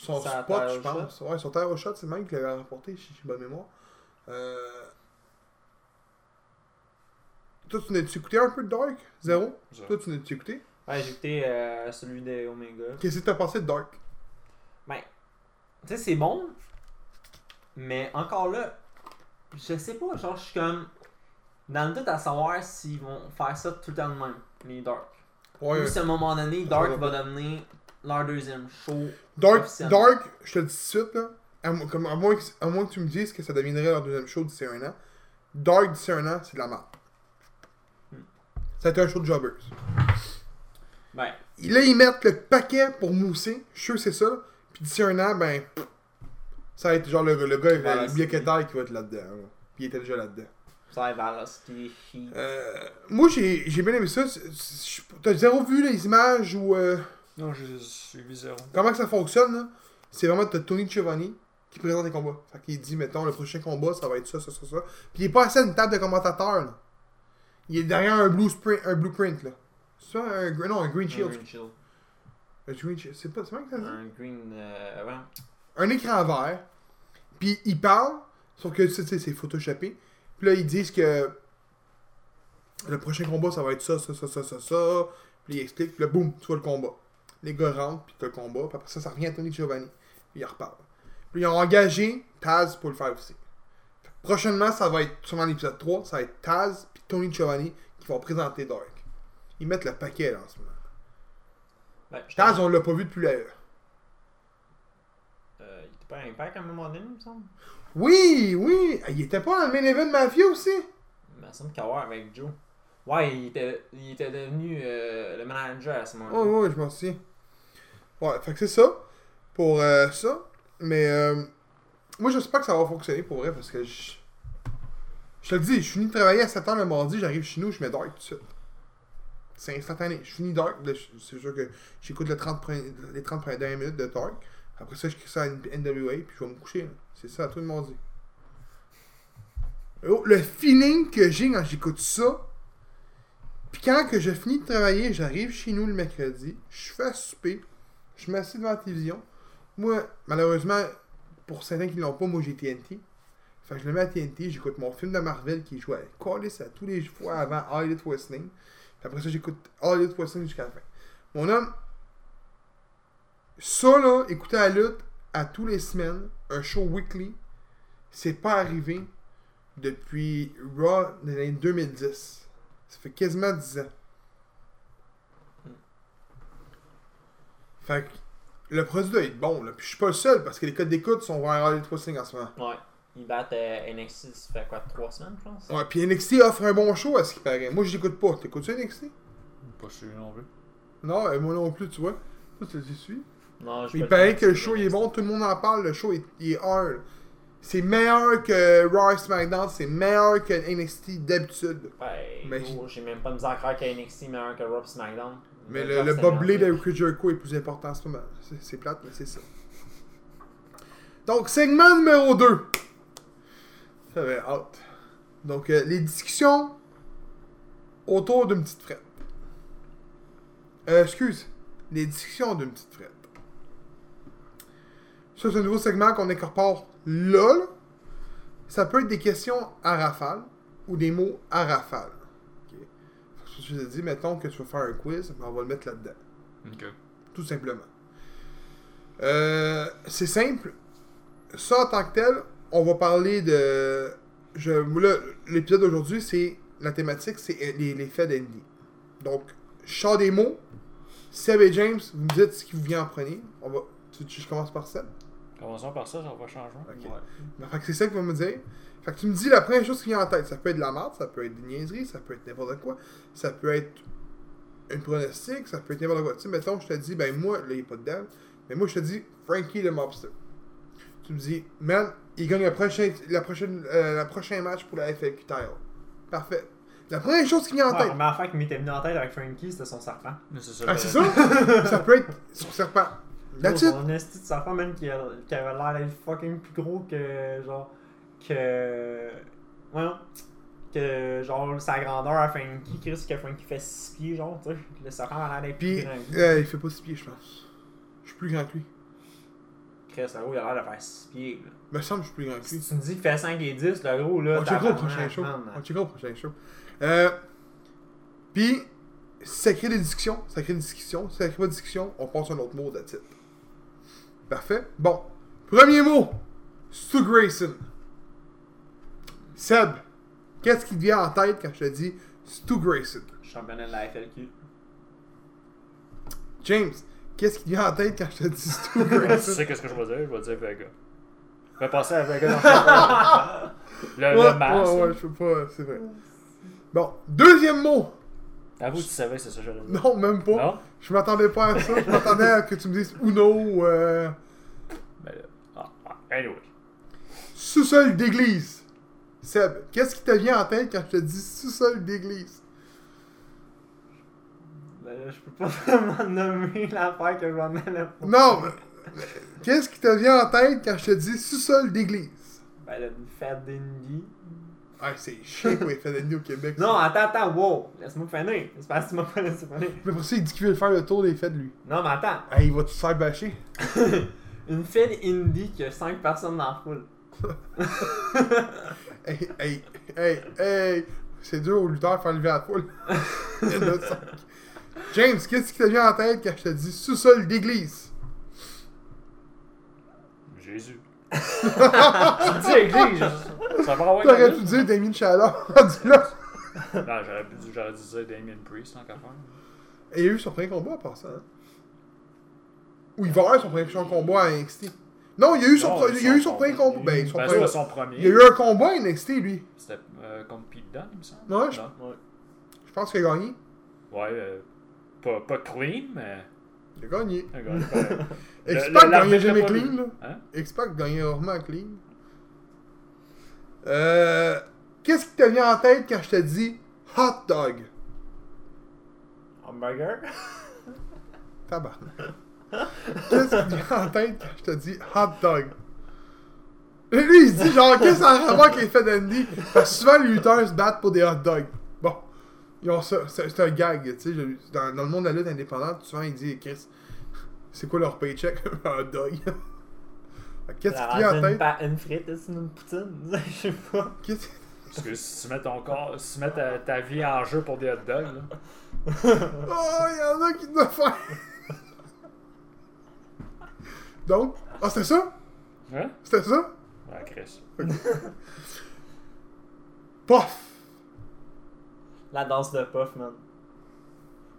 Son spot, je pense. Ouais, son terre au shot, c'est le même qui l'avait remporté, si j'ai bonne mémoire. Euh... Toi, tu n'as-tu écouté un peu de Dark? Zéro. Toi, tu n'as-tu écouté? Ouais, j'ai écouté euh, celui de Omega. Qu'est-ce que t'as pensé de Dark? Ben, tu sais, c'est bon, mais encore là, je sais pas, genre, je suis comme dans le doute à savoir s'ils vont faire ça tout le temps de même, les Dark. Ouais. Ou si à un moment donné, Dark va va devenir leur deuxième show. Dark. Dark, je te le dis tout de suite, là. À, comme, à, moins que, à moins que tu me dises que ça deviendrait leur deuxième show d'ici un an. Dark d'ici un an, c'est de la merde. Hmm. Ça a été un show de jobbers. Ben, Là, ils mettent le paquet pour mousser. Je suis sûr que c'est ça. là. Puis d'ici un an, ben. Ça va être genre le, le gars, Voilà, le c'est- biocataire qui va être là-dedans. là. Puis il était déjà là-dedans. Ça. Euh, moi, j'ai j'ai bien aimé ça. T'as zéro vu les images ou. euh, Non, j'ai vu zéro. comment que ça fonctionne, là? C'est vraiment t'as Tony Giovanni qui présente les combats. Fait qu'il dit, mettons, le prochain combat, ça va être ça, ça, ça, ça. Puis il est pas assis à une table de commentateur, là. Il est derrière un, blueprint, un blueprint, là. C'est ça, un, non, un green Un shield. Green Shield. Un green shield. C'est pas, c'est vrai que ça dit? Un Green. Euh, ouais. un écran vert, puis ils parlent, sauf que tu sais, c'est photoshopé. Puis là, ils disent que le prochain combat, ça va être ça, ça, ça, ça, ça, ça. Puis ils expliquent, puis là, boum, tu vois le combat. Les gars rentrent, puis tu as le combat, puis après ça, ça revient à Tony Giovanni. Puis ils reparlent. Puis ils ont engagé Taz pour le faire aussi. Prochainement, ça va être, sûrement l'épisode 3, ça va être Taz, puis Tony Giovanni qui vont présenter Dark. Ils mettent le paquet là en ce moment. Ben, Taz, on l'a pas vu depuis la. Euh, il était Pas Impact à un moment donné, il me semble. Oui, oui. Il était pas dans le main event Mafia aussi? Il me semble qu'avoir avec Joe. Ouais, il était, il était devenu euh, le manager à ce moment-là. Oh, ouais, je m'en souviens. Ouais, fait que c'est ça. Pour euh, ça. Mais euh, moi, j'espère que ça va fonctionner pour vrai parce que je. Je te le dis, je finis de travailler à 7h le mardi, j'arrive chez nous, je mets Dark tout de suite. C'est instantané. Je finis Dark, c'est sûr que j'écoute le 30 pre- les 30 premières minutes de Dark. Après ça, je crie ça à NWA, puis je vais me coucher. C'est ça, tout le monde dit. Le feeling que j'ai quand j'écoute ça, puis quand que je finis de travailler, j'arrive chez nous le mercredi, je fais souper, je m'assieds devant la télévision. Moi, malheureusement, pour certains qui l'ont pas, moi j'ai TNT. Fait que je le mets à TNT, j'écoute mon film de Marvel qui jouait à Callis à tous les fois avant All Elite Wrestling. Puis après ça, j'écoute All Elite Wrestling jusqu'à la fin. Mon homme, ça là, écouter la lutte à tous les semaines, un show weekly, c'est pas arrivé depuis Raw de l'année 2010. Ça fait quasiment 10 ans. Fait que le produit doit être bon, là. Puis je suis pas le seul parce que les codes d'écoute sont vers Elite Wrestling en ce moment. Ouais. Ils battent euh, NXT, ça fait quoi, 3 semaines, je pense? Ouais, puis NXT offre un bon show à ce qui paraît. Moi, je l'écoute pas. T'écoutes ça NXT Pas sûr non plus. Non, euh, moi non plus, tu vois. Toi, tu le suis. Non, je Mais il paraît que le show il est bon, tout le monde en parle, le show est, il est hard. C'est meilleur que Raw SmackDown, c'est meilleur que NXT d'habitude. Ouais, Mais- j'ai même pas de misère à croire que NXT est meilleur que Raw SmackDown. Mais le, le boblé de. Chris Jericho est plus important en ce moment. C'est- C'est plate, mais c'est ça. Donc, segment numéro 2. J'avais hâte. Donc, euh, les discussions autour d'une petite frette. Euh, excuse. Les discussions d'une petite frette. Ça, c'est un nouveau segment qu'on incorpore là, là. Ça peut être des questions à rafale ou des mots à rafale. Ok. Je te dis, mettons que tu veux faire un quiz, ben, on va le mettre là-dedans. Tout simplement. Euh, c'est simple. Ça, en tant que tel, on va parler de. Je, l'épisode d'aujourd'hui, c'est. La thématique, c'est les, les faits d'Andy. Donc, je sors des mots. Seb et James, vous me dites ce qui vous vient en premier. On va. Tu, tu- je commence par Seb? Commençons par ça, ça va changer. Ok. Ouais. Ben, fait que c'est ça que tu vas me dire. Fait que tu me dis la première chose qui vient en tête. Ça peut être de la merde, ça peut être des niaiseries, ça peut être n'importe quoi. Ça peut être une pronostic, ça peut être n'importe quoi. Tu sais, mettons, je te dis, ben moi, là, il n'y a pas de dalle. Mais moi, je te dis, Frankie le Mobster. Tu me dis, man, il gagne le prochain, la prochaine, euh, le prochain match pour la FLQ title. Parfait. La première chose qui vient en Ouais, tête. la première fois qu'il m'était venu en tête avec Frankie, c'était son serpent. Mais c'est ça. Ah, c'est ça? ça peut être son serpent. That's it. Son esti de serpent, même, qui, a- qui avait l'air d'être fucking plus gros que. Genre. Que. Ouais. Que. Genre, sa grandeur à Frankie, Chris, que Frankie fait 6 pieds, genre, tu sais. Le serpent a l'air d'être plus grand que lui. euh, il fait pas six pieds, je pense. Je suis plus grand que lui. Chris, le gros, il a l'air de faire 6 pieds, là. Me semble que je suis plus grand que lui. Si tu me dis qu'il fait 5 et 10, le gros, là. On checkera au prochain show. On checkera au prochain show. Euh, Puis, ça crée des discussions, ça crée des discussions. Si ça crée pas de discussion, on passe à un autre mot de titre. Parfait. Bon. Premier mot. Stu Grayson. Seb, qu'est-ce qui te vient en tête quand je te dis Stu Grayson? Championnat de la FLQ. James, qu'est-ce qui te vient en tête quand je te dis Stu Tu Grayson? sais qu'est-ce que je vais dire? Je vais dire Vega. Je vais passer à Vega dans le, le, ouais, le masque. ouais, ouais, je peux pas, c'est vrai. Bon, deuxième mot. Avoue, tu savais, c'est ça que dire. Non, même pas. Non? Je m'attendais pas à ça. Je m'attendais à que tu me dises Uno ou euh, Ben là. Ah, ah, anyway. sous-sol d'église. Seb, qu'est-ce qui te vient en tête quand je te dis sous-sol d'église? Ben là, je peux pas vraiment nommer l'affaire que j'en ai là. Non, qu'est-ce qui te vient en tête quand je te dis sous-sol d'église? Ben là, une fête d'Indy. Ah, c'est chiant qu'on ait fait d'année au Québec. ça. Non, attends, attends, wow! Laisse-moi finir. C'est parce que tu m'as pas laissé finir. Mais pour ça, il dit qu'il veut faire le tour des fêtes, lui. Non, mais attends. Ah, il va tout faire bâcher? Une fête indie qui a 5 personnes dans la foule. Hey, hey, hey, hey. C'est dur aux lutteurs de faire lever la foule. Il y en a cinq. James, qu'est-ce qui te vient en tête quand je te dis sous-sol d'église? Jésus. tu me dis église. Ça va avoir T'aurais pu dire Damien. Non, j'aurais dû, j'aurais dû dire Damien Priest en qu'à faire. Et il y a eu son premier combat en passant. Hein? Ou il va avoir son premier combat à NXT. Non, il y a eu son, Non, pro- il y a eu son premier combat. Ben, son Ben, premier- c'était son premier. Il y a eu un combat à NXT, lui. C'était euh, contre Pete Dunne, il me semble. Ouais, je- Non? Je pense qu'il a gagné. Ouais, euh, pas, pas clean, mais. Il a gagné. Le- X-Pac le- gagnait jamais clean, là. Hein? X-Pac gagnait rarement clean. Euh. Qu'est-ce qui te vient en tête quand je te dis hot dog? Hamburger? Tabarnak. Qu'est-ce qui te vient en tête quand je te dis hot dog? Et lui, il se dit genre, qu'est-ce que ça a à voir faits d'Andy? Parce que souvent, les lutteurs se battent pour des hot dogs. Bon, ils ont ça. C'est un gag, tu sais. Dans, dans le monde de la lutte indépendante, souvent, il dit, Chris, c'est quoi leur paycheck? un hot dog? Qu'est-ce qui vient en une, tête? pa- une frite, c'est une poutine? Je sais pas. Qu'est-ce Parce que si tu mets ton corps, si tu mets ta, ta vie en jeu pour des hot dogs, là. Oh, il y en a qui doivent faire. Donc, ah, c'était ça? Hein? C'était ça? Ouais, Chris. Pof! La danse de Puff, man.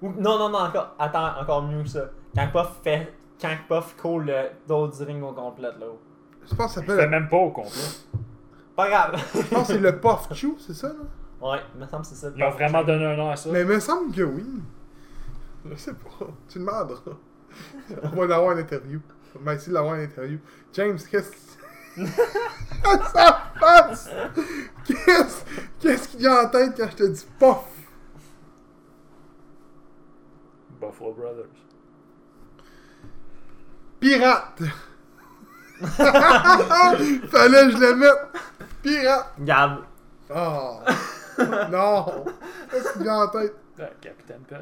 Ou, non, non, non, encore, attends, encore mieux que ça. Quand Puff fait. Quand Puff coule le dos du ring au complet, là. Je pense que ça s'appelle. même pas au complet. Pas grave. Je pense que c'est le Puff Chew, c'est ça, là? ouais, il me semble que c'est ça. le Ils ont Puff. vraiment donné un nom à ça. Mais il me semble que oui. Je sais pas. Tu demanderas. On va l'avoir en interview. On va essayer de l'avoir en interview. James, qu'est-ce que. Ça passe! Qu'est-ce qu'est-ce qui vient en tête quand je te dis pof? Buffalo Brothers. Pirate! Fallait que je le mette! Pirate! Regarde. Oh! Non! Qu'est-ce qui vient en tête? Ah, Capitaine Pez.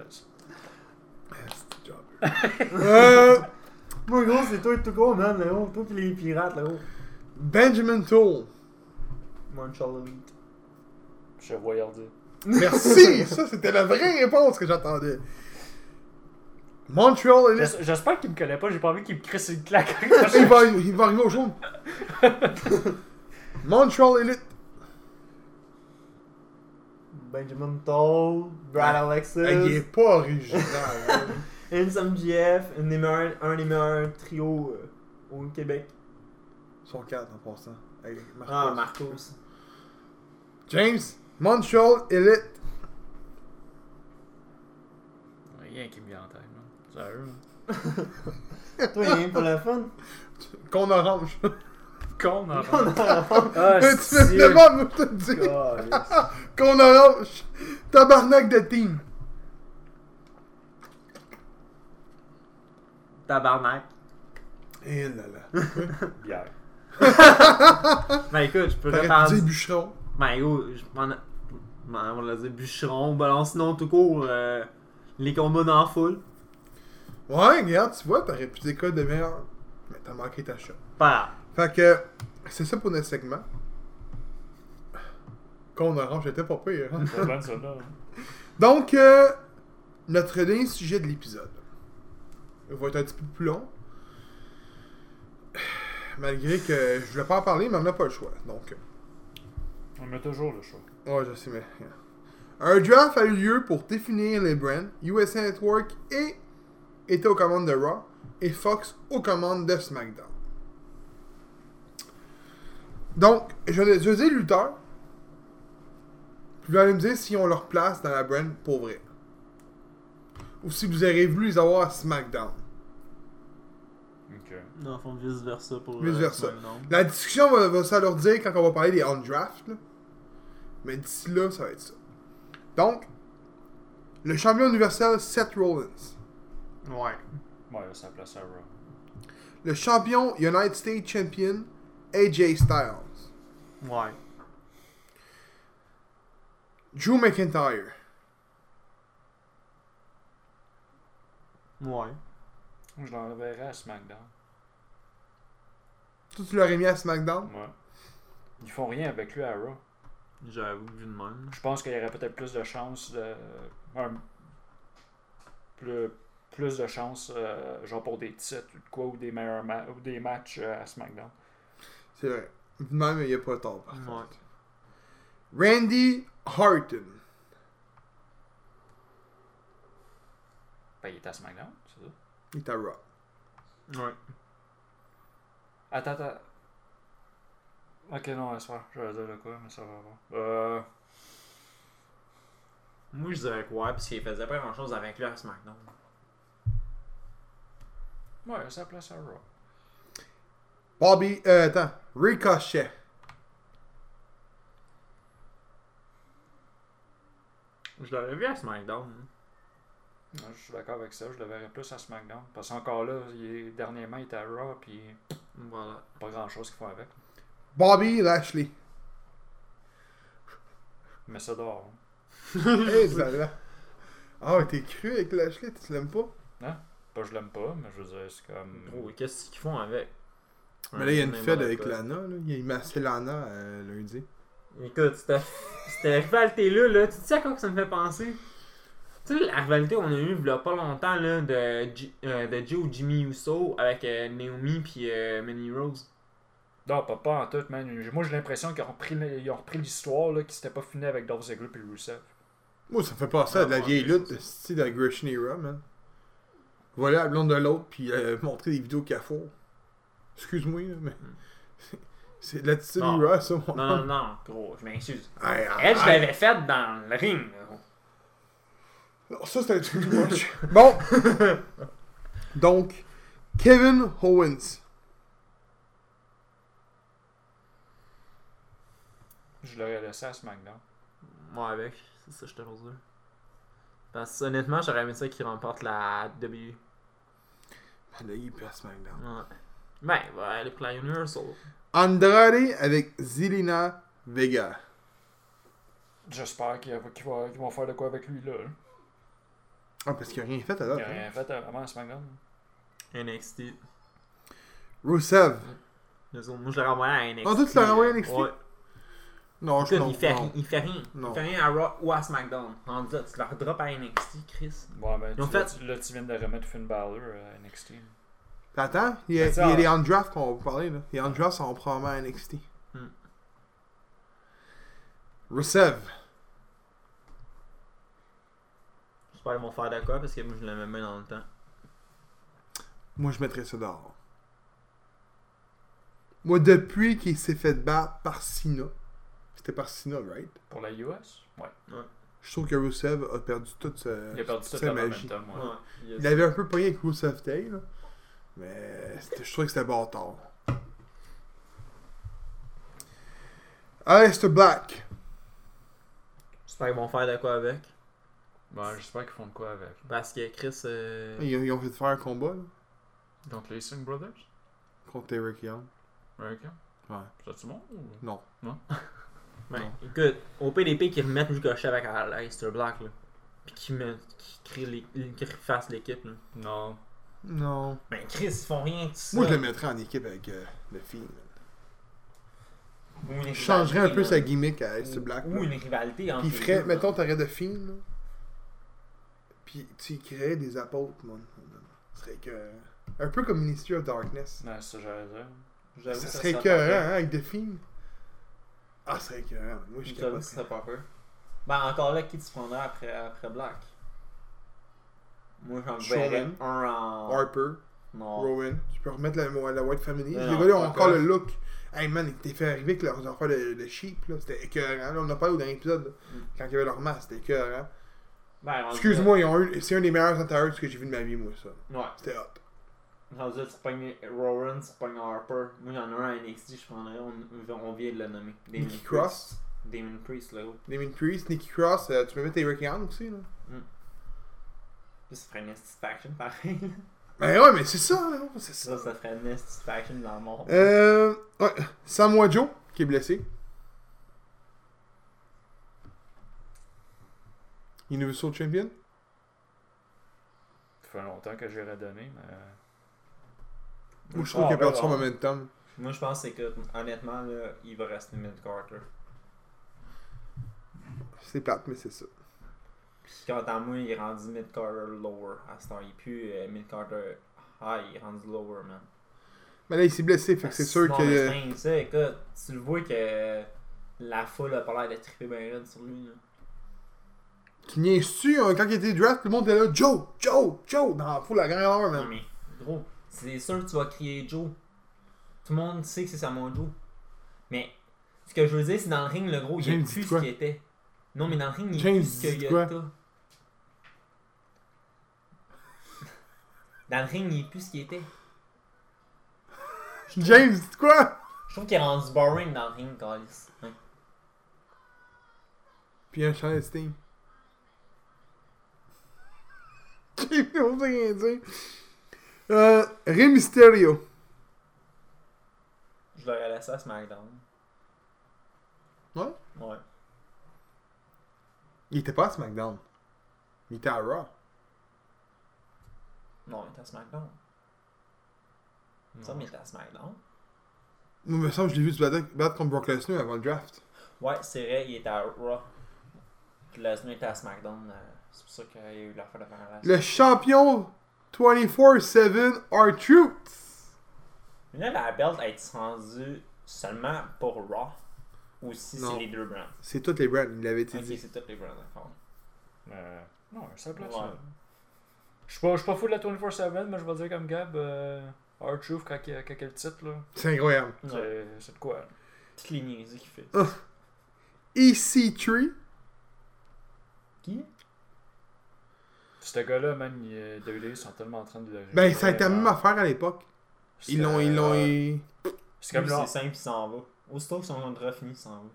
C'est job. Euh, Moi, gros, c'est toi tout gros, man, là haut. Toi pis les pirates, là haut. Benjamin Toll. Montreal Elite. Je vais dire. Merci! Ça, c'était la vraie réponse que j'attendais. Montreal Elite. J'es- J'espère qu'il me connaît pas, j'ai pas envie qu'il me crisse une claque. Il va, il va arriver au jaune. Montreal Elite. Benjamin Toll, Brad Alexis, il est pas original. hein. Insam GF, un des meilleurs, un trios euh, au Québec. Ils sont quatre en passant. Hey, Marcos. Ah, Marcos. James, Montreal Elite. Rien qui me vient en tête. Sérieux. Toi, il est pour le fun? Qu'on orange. Con, non. On a Ah, tu me c'est- demandes, moi, je te dis. Qu'on orange. Tabarnak de team. Tabarnak. Eh là là. Bière. Ben écoute, je peux répondre. dire bûcheron. Ben yo, je m'en. Ben, on l'a dit bûcheron, balance sinon tout court. euh, les combats dans la foule. Ouais, regarde, tu vois, t'aurais pu dire quoi de meilleur. Mais t'as manqué ta shot. Pas Fait que, c'est ça pour notre segment. Qu'on orange, j'étais pas pire. Hein? Ça, là. Donc, euh, notre dernier sujet de l'épisode. Il va être un petit peu plus long. Malgré que je voulais pas en parler, mais on n'a pas le choix. Donc, On met toujours le choix. ouais, je sais, mais. Un draft a eu lieu pour définir les brands. USA Network et était aux commandes de Raw et Fox aux commandes de SmackDown. Donc, je vais, je vais dire lutteur. Puis vous allez me dire si on leur place dans la brand pour vrai. Ou si vous auriez voulu les avoir à SmackDown. Ok. Non, font vice versa pour. Vice euh, versa. SmackDown. La discussion va, va ça leur dire quand on va parler des on-draft. là. Mais d'ici là, ça va être ça. Donc, le champion universel Seth Rollins. Ouais. Ouais, ça place à Raw. Le champion United States Champion AJ Styles. Ouais. Drew McIntyre. Ouais. Je l'enverrai à SmackDown. Toi, tu l'aurais mis à SmackDown? Ouais. Ils font rien avec lui à Raw. J'avoue, vu de même. Je pense qu'il y aurait peut-être plus de chances de. un- plus, plus de chances, euh, genre pour des titres ou de quoi, ou des meilleurs ma- ou des matchs euh, à SmackDown. C'est vrai. Même, il n'y a pas tort, par Ouais. contre. Randy Orton. Ben, il est à SmackDown, c'est ça? Il est à Raw. Ouais. Attends, attends. Ok, non, laisse faire. Je vais dire de quoi, mais ça va pas. Euh. Moi, je dirais que ouais, parce qu'il faisait pas grand chose avec lui à SmackDown. Ouais, ça place à Raw. Bobby, euh, attends, Ricochet. Je l'aurais vu à SmackDown. hein. Je suis d'accord avec ça, je le verrais plus à SmackDown. Parce qu'encore là, il est, dernièrement, il était à Raw, puis Voilà. pas grand chose qu'ils font avec. Bobby Lashley. Mais ça dehors. hey, ça là. Ah, ouais, t'es cru avec Lashley, tu l'aimes pas? Pas je l'aime pas, mais je veux dire, c'est comme. Gros, qu'est-ce qu'ils font avec? Mais là, il y a une fête avec. Lana, là. Il a massé Lana euh, lundi. Écoute, cette, rivalité-là, là, tu sais à quoi que ça me fait penser? Tu sais, la rivalité qu'on a eue il y a pas longtemps là, de, G- euh, de Joe Jimmy Uso avec euh, Naomi puis euh, Manny Rose. Non, pas, pas en tout, man. Moi, j'ai l'impression qu'ils ont repris, ils ont repris l'histoire, là, qui s'était pas fini avec Dolph Ziggler et Rusev. Moi, ça me fait penser à de la vieille lutte c'est de style de Gresham Era, man. Voilà la blonde de l'autre, puis euh, montrer des vidéos faut. Excuse-moi, mais. C'est de l'attitude Non. Era, ça, mon Non, non, gros, je m'excuse. Elle, je l'avais faite dans le ring. là. Non, ça, c'était un truc too much. Bon. Donc, Kevin Owens. Je l'aurais laissé à SmackDown. Moi avec, c'est ça que je te dire. Parce que honnêtement, j'aurais aimé ça qu'il remporte la W. Ben là, il est plus à SmackDown. Ouais. Ben, il va aller pour la Universal. Andrade avec Zelina Vega. J'espère qu'ils vont, faire de quoi avec lui, là. Ah, parce qu'il a rien fait à Il date. a hein. rien fait avant à SmackDown. NXT. Rusev. Moi, je l'aurais envoyé à NXT. Ah, toi, tu l'aurais envoyé à NXT? Ouais. Non, je il, fait non. il fait rien. Non. Il fait rien à Raw ou à SmackDown. En tu leur drops à NXT, Chris. Bon, ben, Ils ont tu, fait- là, tu- viens de remettre Finn Balor à NXT. Attends, il y a, ça, il y a les on-draft qu'on va parler, là. Les on-draft sont probablement à NXT. Hmm. Rusev. J'espère qu'ils vont faire d'accord parce que moi, je l'aimais bien dans le temps. Moi, je mettrais ça dehors. Moi, depuis qu'il s'est fait battre par Cena, c'était par Cena, right? Pour la US Ouais. Je trouve que Rusev a perdu toute sa, Il a perdu toute tout sa magie. momentum, ouais. Ouais. Il avait un peu pogné avec Rusev Day, là. Mais c'était- je trouvais que c'était bâtard. Aleister Black. J'espère qu'ils vont faire de quoi avec. Ben, j'espère qu'ils font de quoi avec. Parce que Chris. euh, Ils, ont- ils ont fait faire un combat, là, Donc, les Singh Brothers? Contre Eric Young. Ok. Ouais. C'est-tu bon ou... Non. Ben, Non. écoute, au PDP qui remettent Ricochet avec Aleister Black, là. Puis qui, met, qui, crée les, qui refasse l'équipe, là. Non. Non. Ben, Chris, ils font rien de ça. Moi, je le mettrais en équipe avec euh, le film. Je changerais un peu sa gimmick à Aleister Black. Ou là. une rivalité entre Puis ferait, mettons, t'aurais de film, là. Puis tu y créerais des apôtres, man. Ce serait que. Un peu comme Ministry of Darkness. C'est ça que Ça que serait pas hein, avec The Fiend. Ah, ça serait écœurant. Moi, je. J'avoue que serait pas peur. Ben, encore là, qui tu prendrais après, après Black? Moi, j'en verrais un en. Harper, Non. Rowan. Tu peux remettre la, la White Family. Les gars, là, ont encore le look. Hey man, ils t'étaient fait arriver avec leurs affaires de, de sheep, là. C'était écœurant. Là, on en a parlé au dernier épisode, là. Mm. Quand il y avait leur masque, c'était écœurant. Ben, Excuse-moi, ils ont eu. C'est un des meilleurs antérieurs que j'ai vu de ma vie, moi, ça. Ouais. C'était hot. Rendu là, tu pognes Rowan, tu pognes Harper. Moi, j'en ai un à NXT, je prendrais. On, on vient de le nommer. Damon Nicky. Cross. Damon Priest, là. Damien Priest, Nicky Cross, euh, tu peux mettre Eric Young aussi, là. Ça, ça ferait une Nesty Faction, pareil. Ben ouais, mais c'est ça, là. C'est ça. Ça, ça ferait une Nesty Faction dans le monde. Euh. Ouais. Samoa Joe, qui est blessé. Universal Champion. Ça fait longtemps que j'ai redonné, mais. Moi, je trouve Ah, qu'il a ben perdu son non. momentum. Moi, je pense que, honnêtement, là, il va rester mid-Carter. C'est plate, mais c'est ça. Quant à moi, il est rendu mid-Carter lower. À ce temps, il est plus euh, mid-Carter high, il est rendu lower, man. Mais là, il s'est blessé, fait que c'est sûr que. rien que ça, écoute, tu le vois que la foule a pas l'air de triper bien raide sur lui. Là. Tu niaises-tu, hein, quand il était draft, tout le monde était là, Joe, Joe, Joe, dans la foule à grandeur, Non, man. mais gros, c'est sûr que tu vas crier Joe. Tout le monde sait que c'est Samoa Joe. Mais ce que je veux dire, c'est dans le ring, le gros, il n'y a plus ce qu'il était. Non, mais dans le ring, il n'y a plus ce qu'il y a. Dans le ring, il n'y a plus ce qu'il était. James, c'est quoi? Je trouve qu'il est rendu boring dans le ring, Calis. Ouais. Puis un de Sting. J'ai rien dire. Euh, Rey Mysterio. Je l'aurais laissé à SmackDown. Ouais? Ouais. Il était pas à SmackDown. Il était à Raw. Non, il était à SmackDown. Ça, mais il était à SmackDown. Il me semble que je l'ai vu se battre, battre contre Brock Lesnar avant le draft. Ouais, c'est vrai, il était à Raw. Puis Lesnar était à SmackDown. euh, c'est pour ça qu'il y a eu l'affaire de faire Le champion 24-7 R-Truth. Mais là, la belt est rendue seulement pour Raw ou si c'est les deux brands. C'est toutes les brands, il l'avait Ok, dit. c'est toutes les brands, d'accord. Euh, non, ça là. Je suis pas, pas fou de la 24-7, mais je vais dire comme Gab, euh, R-Truth, quand, il- quand il a le titre, là, C'est incroyable. Ouais. c'est de quoi? Toutes les niaiseries qu'il fait. Ah. EC3. Qui? Ce gars-là, man, il, euh, WWE sont tellement en train de le. Ben, ça a été la même affaire à l'époque. Ils l'ont, ils l'ont. euh, C'est comme c'est simple, il s'en va. Aussitôt que son contrat fini, il s'en va.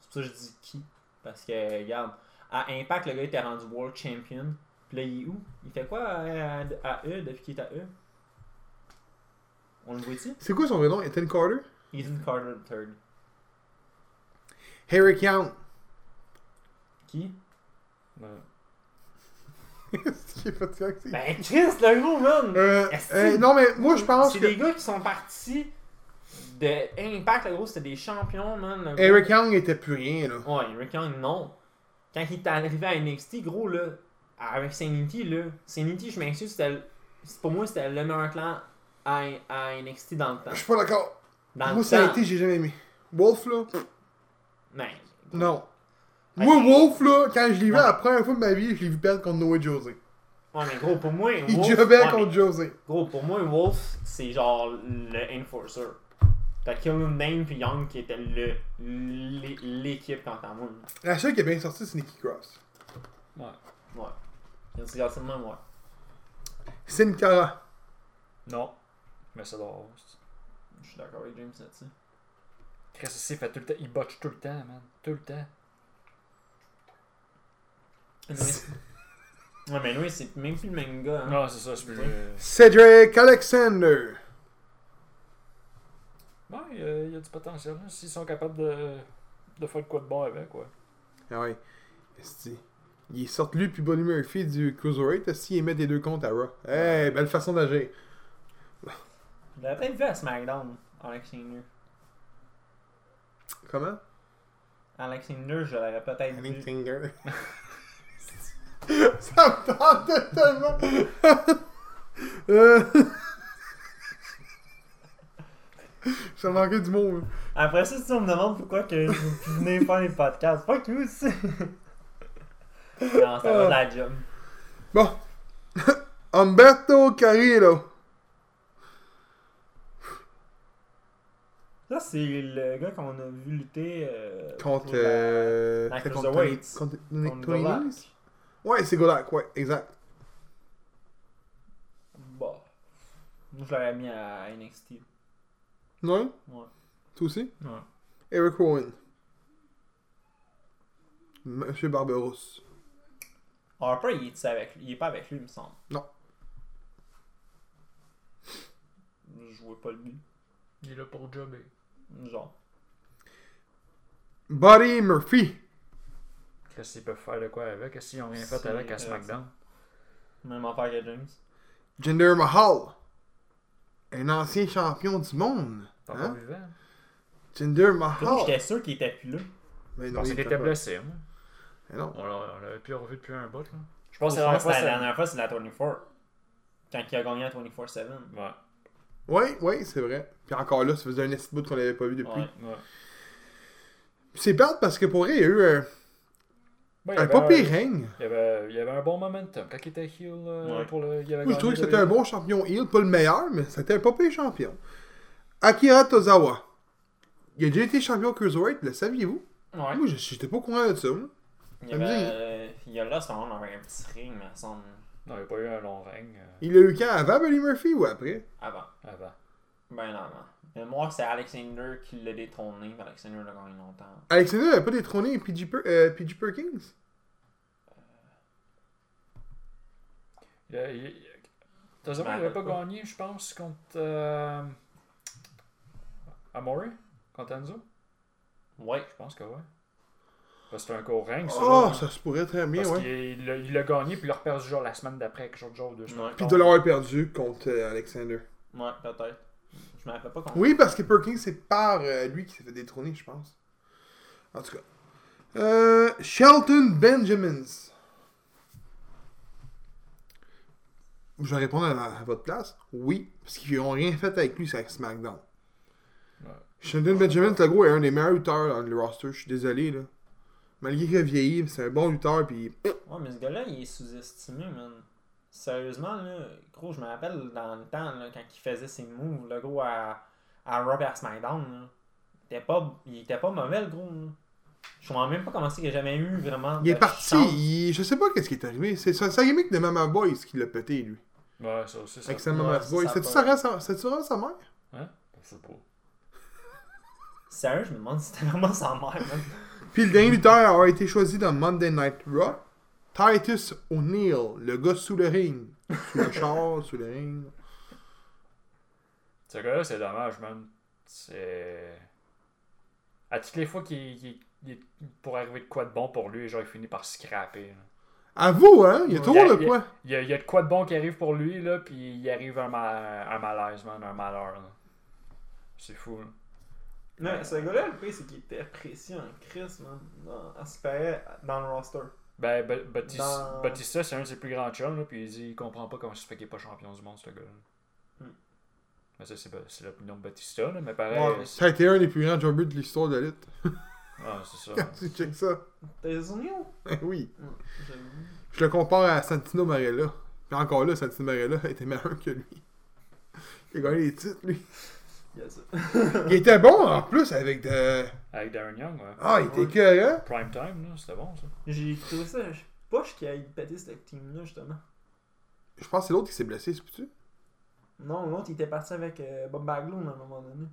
C'est pour ça que je dis qui. Parce que, regarde, à Impact, le gars était rendu World Champion. Puis là, il est où? Il fait quoi à, à, à E depuis qu'il est à E? On le voit-tu C'est quoi son vrai nom? Ethan Carter? Ethan Carter III. Eric Young. Qui? qui est fatiguant c'est. Ben, Chris, le gros, man Euh, euh, non, mais moi, je pense C'est que des gars qui sont partis de Impact, le gros, c'était des champions, man. Eric Young était plus rien, là. Ouais, Eric Young, non. Quand il est arrivé à NXT, gros, là, avec Sanity, là, Sanity, je m'excuse, c'était le- c'est- pour moi, c'était le meilleur clan à, à NXT dans le temps. Je suis pas d'accord. Dans Moi, été, j'ai jamais aimé. Wolf, là, Ben, non. Moi, Wolf, là, quand je l'ai vu Ouais. la première fois de ma vie, je l'ai vu perdre contre Noah José. ouais, mais gros, pour moi, Il Wolf, jobait ouais, contre José. gros, pour moi, Wolf, c'est genre le enforcer. T'as Killian Dane puis Young qui étaient le- l'é- l'équipe quant à moi. La seule qui est bien sortie, c'est Nikki Cross. ouais. Ouais. C'est seulement moi. Sin Cara. Non. Mais ça doit. Je suis d'accord avec James là-dessus. Chris il fait tout le temps. Il botche tout le temps, man. Tout le temps. Ouais, mais oui, c'est même plus le même gars. Hein. Non, c'est ça, c'est plus. euh, Cedric Alexander. Ouais, il y, a, il y a du potentiel. là, S'ils sont capables de, de faire quoi de bon avec, quoi. Ah ouais. Esti. Il est sorti lui puis Bonnie Murphy du Cruiserweight. Esti, il met des deux comptes à Raw. Hey, belle façon d'agir. Je l'avais peut-être vu à SmackDown, Alexander. Comment? Alexander, je l'aurais peut-être vu. Alexander. Ça me tentait tellement. euh... Ça manquait du mot. hein. Après ça, si on me demande pourquoi que je venir faire les podcasts, fuck you aussi. non, ça va de la job. Bon. Umberto Carrillo. Ça, c'est le gars qu'on a vu lutter euh, Contre. la- Euh... la contre Contre contre Tony? Ouais, c'est Golak, ouais, exact. Bon. Moi, je l'aurais mis à NXT. Non? Ouais. Toi aussi? Ouais. Eric Rowan. Monsieur Barberousse. Harper, il est, avec, il est pas avec lui, il me semble. Non. Je vois pas le but. Il est là pour jobber. Genre. Buddy Murphy. Qu'est-ce qu'ils peuvent faire de quoi avec? Est-ce qu'ils ont rien fait avec à intéressant. SmackDown? Même affaire que James. Jinder Mahal. Un ancien champion du monde. Pas Hein? encore vivant. Jinder Moi, Mahal. j'étais sûr qu'il était plus là. Mais Parce il qu'il était pas. blessé, moi. Mais non. On l'a- l'avait plus revu depuis un bout, là. Je Je pense que la que dernière fois. la c'est- dernière fois, c'est la 24. Quand il a gagné à 24-7. Ouais. Oui, oui, c'est vrai. Puis encore là, ça faisait un esti bout qu'on l'avait pas vu depuis. Ouais. ouais. C'est plate parce que pour vrai, il y a eu un, Il y un pas pire règne. Il y, avait, il y avait un bon momentum. Quand il était heel euh, Ouais. pour le. Il avait Moi, je trouvais que c'était un bon champion heel, pas le meilleur, mais c'était un pas pire champion. Akira Tozawa. Il a déjà été champion Cruiserweight, le saviez-vous? Ouais. Moi, j'étais pas au courant de ça. moi. Il y avait. euh, Il a là, ce moment avec un petit ring, mais ça semble. Non, il n'y a pas eu un long règne euh, Il l'a eu quand? Avant Buddy Murphy ou après? Avant. avant. Ben non, non. Mais moi, c'est Alexander qui l'a détrôné, mais Alexander l'a gagné longtemps. Alexander n'avait pas détrôné PG, Per- euh, PG Perkins? Il a- il- il- n'avait pas gagné, je pense, contre. Euh... Amore Contre Enzo? Ouais. Je pense que ouais. Parce que c'est un court règne, ça. Oh, ça se pourrait très bien, Parce ouais. il l'a gagné, puis il l'a reperdu genre la semaine d'après, quelque chose de genre deux semaines. Ouais. Puis de l'avoir perdu contre euh, Alexander. Ouais, peut-être. Je me rappelle pas. Oui, parce que Perkins, c'est par euh, lui qui s'est fait détrôner, je pense. En tout cas. Euh, Shelton Benjamins. Je vais répondre à, à votre place. Oui, parce qu'ils n'ont rien fait avec lui sur SmackDown. Ouais. Shelton Benjamin, le gros, est un des meilleurs lutteurs dans le roster. Je suis désolé, là. Malgré qu'il a vieilli, c'est un bon lutteur, puis Ouais, mais ce gars-là, il est sous-estimé, man. Sérieusement, là, gros, je me rappelle dans le temps, là, quand il faisait ses moves, le gros, à, à à SmackDown, là. Il était pas, il était pas mauvais, le gros, là. Je comprends même pas comment c'est qu'il a jamais eu vraiment. il est parti. il- Je sais pas qu'est-ce qui est arrivé. C'est sa sa gimmick de Mama Boys qui l'a pété, lui. Ouais, ça aussi, ça. Avec sa Ouais, Mama ça, Boy. ça C'est-tu a sa, sa mère? Hein? Je sais pas. Sérieux, je me demande si c'était vraiment sa mère, man. Puis le dernier lutteur avoir été choisi dans Monday Night Raw, Titus O'Neill, le gars sous le ring. Sous le char, sous le ring. Ce gars-là, c'est dommage, man. C'est. À toutes les fois qu'il qu'il- il- pour arriver de quoi de bon pour lui, genre, il finit par scraper. là. Avoue, hein? Il y a a- de quoi. Il y, a, il y a de quoi de bon qui arrive pour lui, là, puis il arrive un, ma- un malaise, man, un malheur. là. C'est fou, là. Ouais, ce gars-là, le pire, c'est qu'il était apprécié en Chris, man. Dans, à dans le roster. Ben, Ba- Batista, Dans- Batista, c'est un de ses plus grands chums, là, puis il dit il comprend pas comment ça se fait qu'il est pas champion du monde, ce gars-là. Hmm. Mais ça, c'est, c'est l'opinion de Batista, là, mais pareil. Ouais, Ça a été un des plus grands jobbers de l'histoire de la lutte. Ah, c'est ça. Quand tu check ça. T'es O'Neill? oui. Ouais, j'avoue. Je le compare à Santino Marella. Puis encore là, Santino Marella était meilleur que lui. Il a gagné les titres, lui. Yes. Il était bon en plus avec de. Avec Darren Young, ouais. Ah, il était Ouais. écœurant. Prime time, là, c'était bon, ça. J'ai trouvé ça. Je poche qu'il ait pété cette team-là, justement. Je pense que c'est l'autre qui s'est blessé, c'est tu Non, l'autre, il était parti avec euh, Bob Backlund à un moment donné.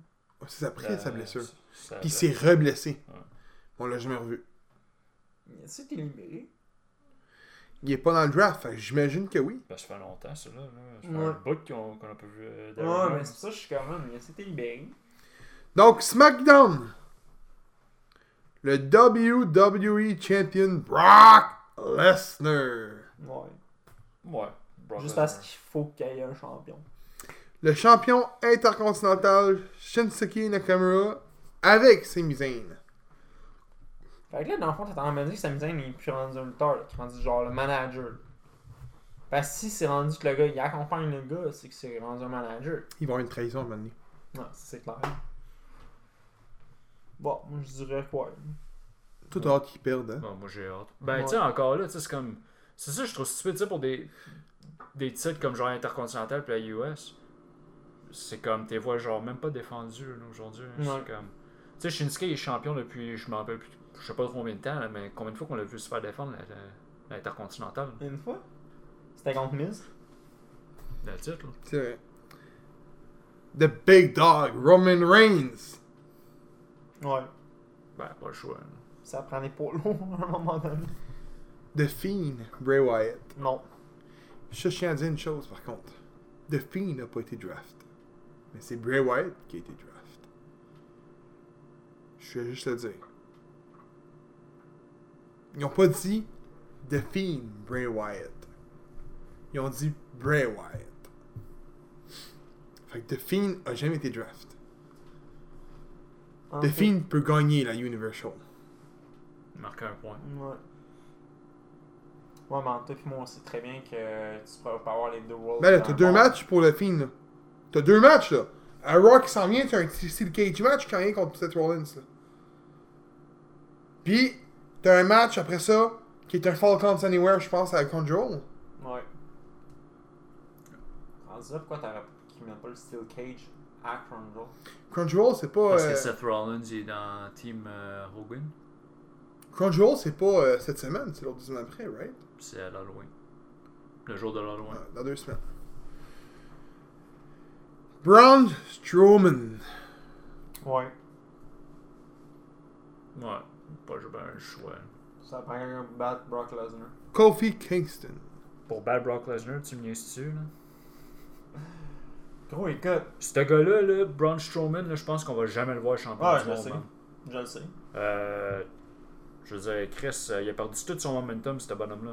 C'est après Euh, sa blessure. ça- Puis il s'est reblessé. Ouais. On l'a jamais revu. Que t'es libéré? Il est pas dans le draft, fait que j'imagine que oui. Ben, ça fait longtemps, ça, là. là. Ça fait Ouais. un bout qu'on, a pas vu euh, Ouais, mais c'est pour ça que je suis quand même. T'es libéré? Donc, SmackDown. Le WWE Champion Brock Lesnar. Ouais. Ouais. Brock Juste Lesnar. parce qu'il faut qu'il y ait un champion. Le champion intercontinental Shinsuke Nakamura avec Sami Zayn. Fait que là, dans le fond, t'es en train de me dire que Sami Zayn n'est plus rendu un lutteur, est rendu genre le manager. Parce que si c'est rendu que le gars, il accompagne le gars, c'est que c'est rendu un manager. Il va y avoir une trahison à un moment donné. Ouais, ça, c'est clair. Bon, moi je dirais quoi? Tout hâte qu'il perde, hein? Bon, moi j'ai hâte. Ben, Ouais. tu sais, encore là, tu sais, c'est comme. C'est ça, je trouve stupide, tu sais, pour des. Des titres comme genre Intercontinental puis la US. C'est comme, tes voix, genre, même pas défendues, là, aujourd'hui. Ouais. C'est comme. Tu sais, Shinsuke est champion depuis, je m'en rappelle plus, je sais pas combien de temps, là, mais combien de fois qu'on l'a vu se faire défendre la- la- l'Intercontinental, Une fois? C'était contre Miz? le titre, là. C'est vrai. The Big Dog, Roman Reigns. Ouais. Ben, pas le choix. Ça prenait pas long à un moment donné. The Fiend, Bray Wyatt. Non. Je tiens à dire une chose par contre. The Fiend n'a pas été draft. Mais c'est Bray Wyatt qui a été draft. Je vais juste le dire. Ils n'ont pas dit The Fiend, Bray Wyatt. Ils ont dit Bray Wyatt. Fait que The Fiend a jamais été draft. En The Fiend peut gagner la Universal. Marquer un point. Ouais. Ouais, mais en tout cas, moi, on sait très bien que tu pourrais pas avoir les deux Worlds. Ben là, t'as deux matchs pour le Fiend là. T'as deux matchs là. À Raw qui s'en vient, t'as un Steel Cage match quand rien contre Seth Rollins là. Puis, t'as un match après ça qui est un Fall Counts Anywhere, je pense, à Control. Ouais. Rendu là, pourquoi qu'ils mettent pas le Steel Cage à Crunchyroll. Crunchyroll, c'est pas. Parce euh, que Seth Rollins il est dans Team euh, Hogan. Crunchyroll, c'est pas euh, cette semaine, c'est l'autre semaine après, right? C'est à l'Halloween. Le jour de l'Halloween. Ouais, dans deux semaines. Braun Strowman. Ouais. Ouais. Pas ben, un choix. Ça prend quelqu'un pour battre Brock Lesnar. Kofi Kingston. Pour battre Brock Lesnar, tu me niaises-tu, là? Gros, écoute, Ce gars-là, là, Braun Strowman, là, je pense qu'on va jamais le voir champion Ouais, du je monde. sais. man. je le sais. Euh, je veux dire, Chris, euh, il a perdu tout son momentum, ce bonhomme-là.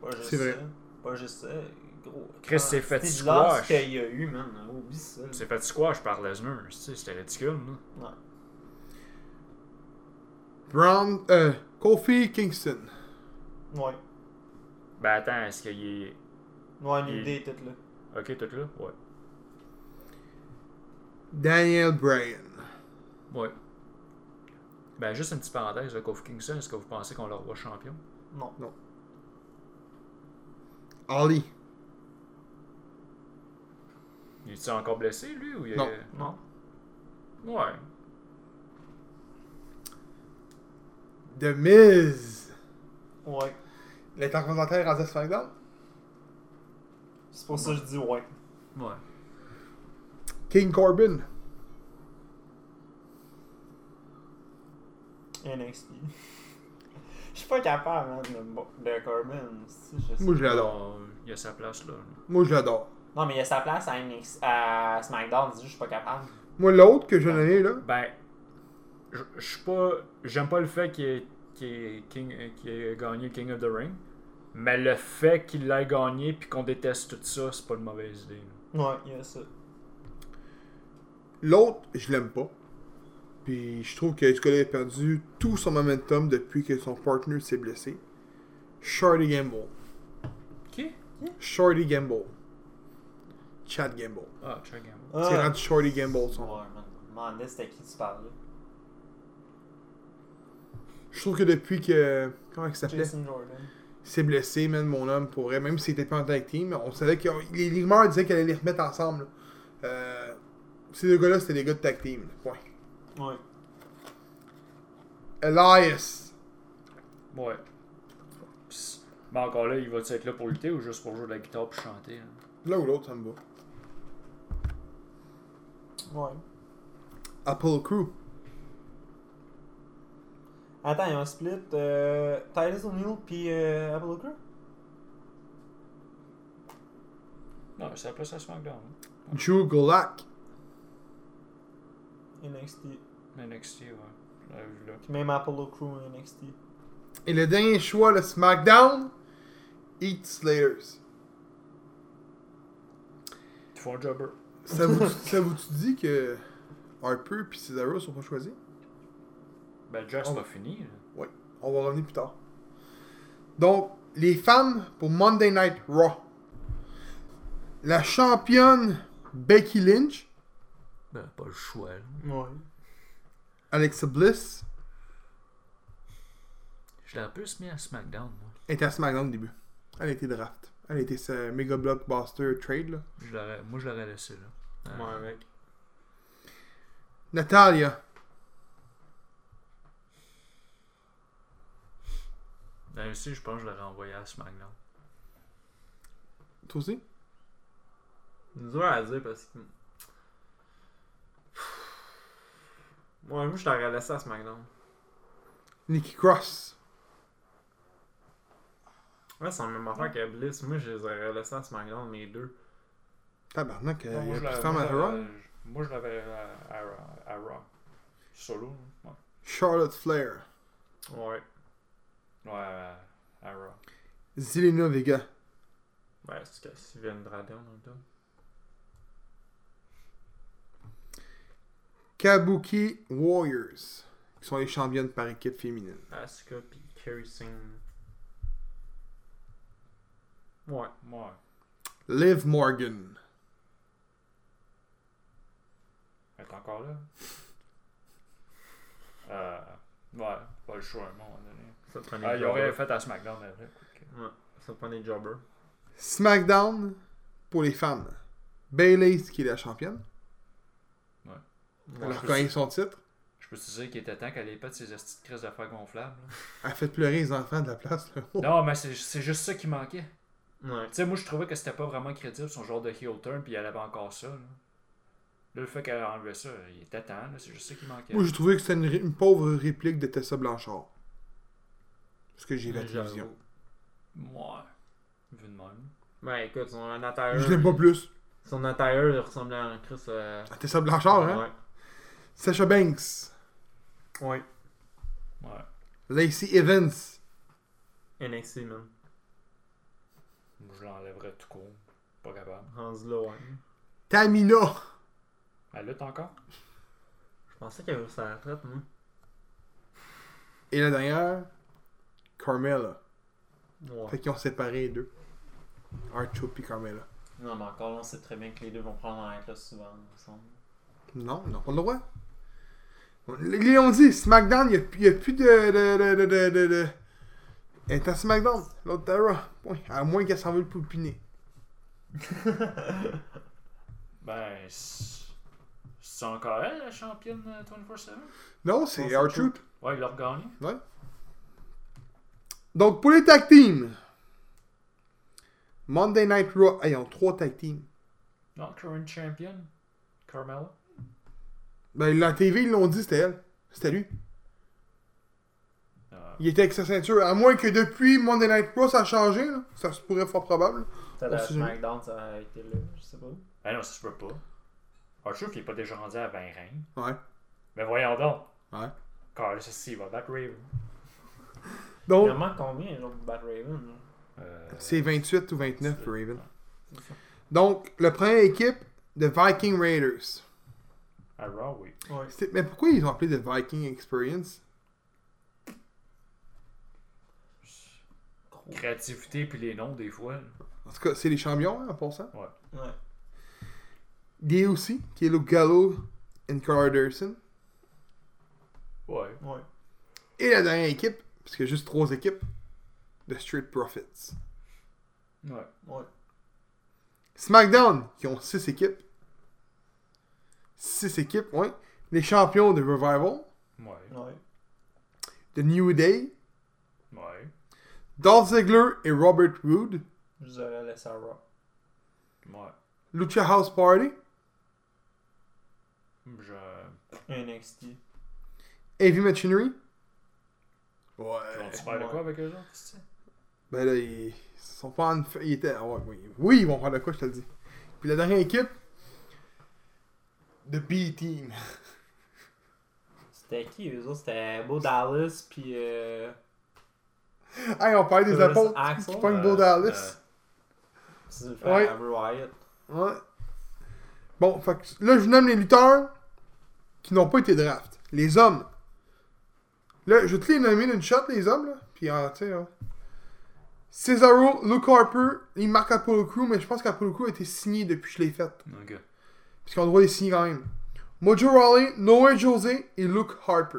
Pas juste C'est vrai. ça. Pas juste ça. Gros. Chris s'est fait C'est de l'as squash. qu'il y a eu, man. Oublie ça. C'est fait squash par Lesnar, sais, c'était ridicule, là. Ouais. Braun. Euh, Kofi Kingston. Ouais. Ben attends, est-ce qu'il est. Ouais, une Il- idée, toute là. Ok, tout là? Ouais. Daniel Bryan. Ouais. Ben juste une petite parenthèse, Kofi Kingston, est-ce que vous pensez qu'on le revoit champion? Non. Ali. Il est encore blessé, lui? Ou il est... Non. Non. Ouais. The Miz. Ouais. L'intercontinental rendu à SmackDown. C'est pour ça que je dis ouais. Ouais. King Corbin. NXT. Je suis pas capable, man, de, de Corbin. si, je sais. Moi, je l'adore. Il a sa place, là. Moi, je l'adore. Non, mais il y a sa place à, NXT, à SmackDown, je suis pas capable. Moi, l'autre que j'ai donné, là. Ben, je suis pas. J'aime pas le fait qu'il ait, euh, qu'il ait gagné King of the Ring. Mais le fait qu'il l'ait gagné puis qu'on déteste tout ça, c'est pas une mauvaise idée. là. Ouais, il y a ça. L'autre, je l'aime pas. Puis je trouve que a perdu tout son momentum depuis que son partner s'est blessé. Shorty Gamble. Qui? Shorty Gamble. Chad Gamble. Ah, Chuck Gamble. C'est Ah. rendu Shorty Gamble son nom. Ouais, man. Je me demandais c'était qui tu parlais? Je trouve que depuis que. Comment il s'appelait? Jason Jordan. S'est blessé, même mon homme, pour vrai. Même s'il était pas en tag team, on savait que. Les rumeurs disaient qu'elle allait les remettre ensemble. là. Euh, ces deux gars-là, c'était des gars de tag team. là. Point. Ouais. Elias. Ouais. Mais encore là, il va être là pour lutter ou juste pour jouer de la guitare puis chanter? hein? Là ou l'autre, ça me va. Ouais. Apollo Crew. Attends, ils ont split euh, Titus O'Neil puis euh, Apollo Crew? Non, c'est la place à SmackDown. hein. Drew Gulak. NXT. NXT, ouais. Je vu là. Puis même Apollo Crew NXT. Et le dernier choix, le SmackDown. Heath Slayers. Ils font un jobber. Ça vous, ça vous dit que Harper et Cesaro sont pas choisis? Ben, Josh, c'est pas fini. là. On va revenir plus tard. Donc, les femmes pour Monday Night Raw. La championne Becky Lynch, Ben, pas le choix. là. Ouais. Alexa Bliss, Je l'ai un peu mis à SmackDown, moi. était à SmackDown au début. Elle été draft. Elle été ce méga blockbuster trade. Là. Je l'aurais- moi, je l'aurais laissé, là. Euh, Moi avec. Natalia, Ben, aussi, je pense que je l'aurais envoyé à SmackDown. toi aussi? C'est dur à dire parce que. Ouais, moi je t'aurais laissé à SmackDown. Nikki Cross, Ouais, c'est la même affaire que Bliss. Moi je les aurais laissés à SmackDown, mes deux. tabarnak, Non, il y moi, a je plus de femmes à moi, Raw? Moi, je l'avais à, à, à Raw. Solo, ouais. Charlotte Flair, Ouais. Ouais, à, Raw. Zelina Vega, Ouais, c'est que Dragon en même temps. Kabuki Warriors, qui sont les championnes par équipe féminine. Asuka pis Kerry Singh. Ouais. Ouais. Liv Morgan, Elle est encore là? Euh, ouais, pas le choix à un moment donné. Ça prend des Ah, il aurait fait à SmackDown, mais vrai. Ouais, ça prend des jobbers. SmackDown pour les femmes. Bayley, qui est la championne. Elle a je peux- regagné son titre. Je peux te dire qu'il était temps qu'elle ait pas de ses astuces de crise d'affaires gonflables. là. Elle a fait pleurer les enfants de la place. Là. Non, mais c'est c'est juste ça qui manquait. Ouais. Tu sais, moi, je trouvais que c'était pas vraiment crédible son genre de heel turn, puis elle avait encore ça. Là, Là, le fait qu'elle a enlevé ça, il était temps, là, c'est juste ça qui manquait. Moi, j'ai trouvé que c'était une pauvre réplique de Tessa Blanchard. Ce que j'ai la télévision. Ouais. Vu de même. Ben écoute, son intérieur. Je l'aime pas plus. Son intérieur il ressemblait à un Chris. Euh... À Tessa Blanchard, hein? Ouais. Sasha Banks. Ouais. Ouais. Lacey Evans. NXT, man. Je l'enlèverais tout court. Pas capable. Rendu là, ouais. Tamina. Elle lutte encore? Je pensais qu'il avait sa retraite, moi. Et la dernière, Carmella. Ouais. Fait qu'ils ont séparé les deux. Archo puis Carmella. Non, mais encore là, on sait très bien que les deux vont prendre en être là souvent, il me semble. Non, ils n'ont pas le droit. Ils l'ont dit, SmackDown, il n'y a, plus de. de, de, de, de, de, de- Elle est à SmackDown, l'autre Tara. À moins qu'elle s'en veut le poupiner. Ben, c'est encore elle, la championne euh, 24-7 Non, c'est R-Truth. Ouais, il l'a regagné. Donc, pour les tag teams, Monday Night Raw, ah, ils ont trois tag teams. Non, current champion. Carmella. Ben, la TV, ils l'ont dit, c'était elle. C'était lui. Euh, Il était avec sa ceinture. À moins que depuis Monday Night Raw, ça a changé. Là. Ça se pourrait fort probable. Ça la. SmackDown, ça a été là, je sais pas. Ben non, ça se peut pas. Arthur, il est pas déjà rendu à 20 règnes. Ouais. Mais voyons donc. Ouais. Carl, ça, il va battre Raven. Il Donc, en manque combien, de Raven? Euh, c'est 28 ou 29 pour Raven. Donc, la première équipe, The Viking Raiders. À Raw, oui. Ouais. Mais pourquoi ils ont appelé The Viking Experience? Créativité puis les noms, des fois. En tout cas, c'est les champions, hein, en passant. Ouais. DOC, qui est Luke Gallo et Carl Anderson. Ouais. Ouais. Et la dernière équipe, parce qu'il y a juste trois équipes, The Street Profits. Ouais. Ouais. SmackDown, qui ont six équipes. Six équipes, ouais. Les champions de Revival, Ouais. Ouais. The New Day, Ouais. Dolph Ziggler et Robert Roode, Je vous aurais laissé à Raw. Ouais. Lucha House Party, Je. NXT. Heavy Machinery. Ils Ouais. vont-tu faire de quoi avec eux autres, tu sais? Ben là, ils sont pas en... Ils étaient... ah ouais, oui. oui, ils vont faire de quoi, je te le dis. Puis la dernière équipe, The B-Team. C'était qui, eux autres? C'était Bo Dallas, puis euh... Hey, on parle des apôtres qui pognent euh, Bo Dallas. c'est le frère Ouais. Wyatt. Ouais. Bon, fait que là, je vous nomme les lutteurs qui n'ont pas été draft. Les hommes. Là, je vais te les nommer d'une shot, les hommes, là. Puis, ah, tu sais, hein. Cesaro, Luke Harper, il marque Apollo Crew, mais je pense qu'Apollo Crew a été signé depuis que je l'ai fait. Ok. Parce droit de les signer quand même. Mojo Rawley, Noah José et Luke Harper.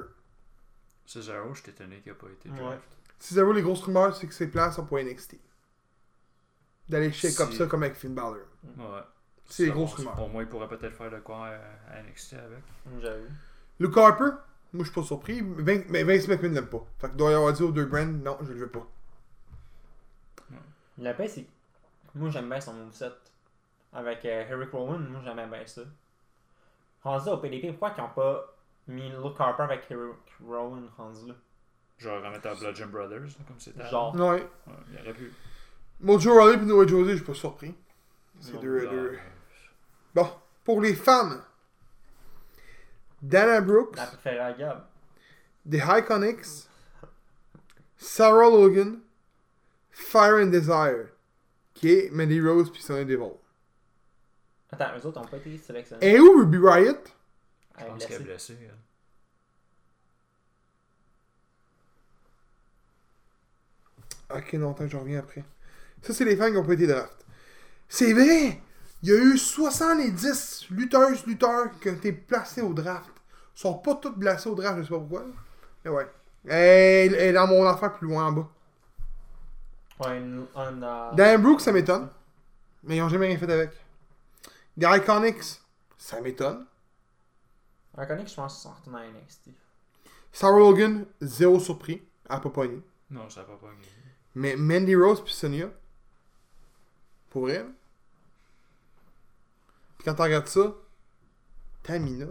Cesaro, je suis étonné qu'il a pas été Ouais. draft. Cesaro, les grosses rumeurs, c'est que ses plans sont pour NXT. D'aller shake comme ça, comme avec Finn Balor. Ouais. C'est les grosses rumeurs. Au moins, il pourrait peut-être faire de quoi à NXT avec. J'avoue. Luke Harper, moi je suis pas surpris, Vin- mais Vince McMahon l'aime pas. Fait que doit y avoir dit aux deux brands, non, je le veux pas. La paix, c'est. Moi, j'aime bien son moveset. Avec euh, Eric Rowan, moi, j'aimais bien ça. Rendu au PDP, pourquoi ils ont pas mis Luke Harper avec Eric Rowan rendu là? Genre remettre à Bludgeon Brothers, là, comme c'était. Genre. Ouais. Ouais, il aurait pu. Mojo Rawley et Noah José, je suis pas surpris. C'est deux, deux. Bon, pour les femmes, Dana Brooks, La préférée à Gab. The Iconics, Sarah Logan, Fire and Desire, qui est Mandy Rose puis Sonya Devil. Attends, eux autres ont pas été sélectionnés. Et où Ruby Riot? Je Elle est pense qu'elle est blessée. blessée. elle. Ok, non, attends, je reviens après. Ça, c'est les fans qui ont pas été draft. C'est vrai! Il y a eu 70 lutteuses, lutteurs qui ont été placés au draft. Ils sont pas tous placés au draft, je sais pas pourquoi. Mais ouais. Elle elle est dans mon affaire plus loin en bas. Ouais, euh, Dan Brooks, ça m'étonne. Mais ils ont jamais rien fait avec. The Iconics, ça m'étonne. Iconic, je pense qu'ils sont retournés à NXT. Sarah Logan, zéro surpris. Elle a pas pogné. Non, ça va pas gagner. Mais Mandy Rose puis Sonya. Pour vrai. Puis quand tu regardes ça, Tamina.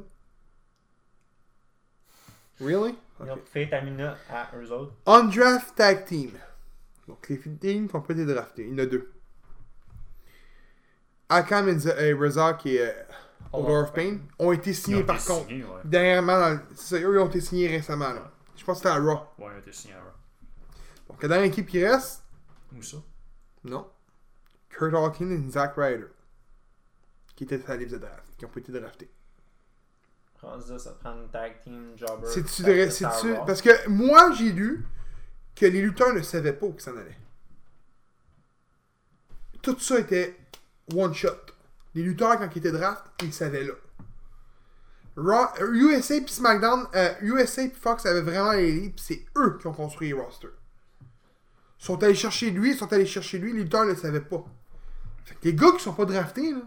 Really? Ils ont Ok. fait Tamina à eux autres. Undraft Tag Team. Donc les teams qui ont pas été draftés. Il y en a deux. Akam et Z- et Reza, qui est euh, Lord of Pain, ont été signés ont par été contre. signés, ouais. Dernièrement, dans le- c'est ça, eux ils ont été signés récemment. Là. Je pense que c'était à Raw. Ouais, ils ont été signés à Raw. Donc la dernière équipe qui reste, Où ça? non. Kurt Hawkins et Zack Ryder. Qui étaient à la de draft. Qui ont pas été draftés. Là, ça prend une tag team jobber. C'est-tu ça. Parce que moi, j'ai lu que les lutteurs ne savaient pas où que ça en allait. Tout ça était one shot. Les lutteurs, quand ils étaient draft, ils savaient là. Raw, USA puis SmackDown, euh, USA puis Fox avaient vraiment les leads, puis c'est eux qui ont construit les rosters. Ils sont allés chercher lui, ils sont allés chercher lui, les lutteurs ne le savaient pas. Fait que les gars qui sont pas draftés, là,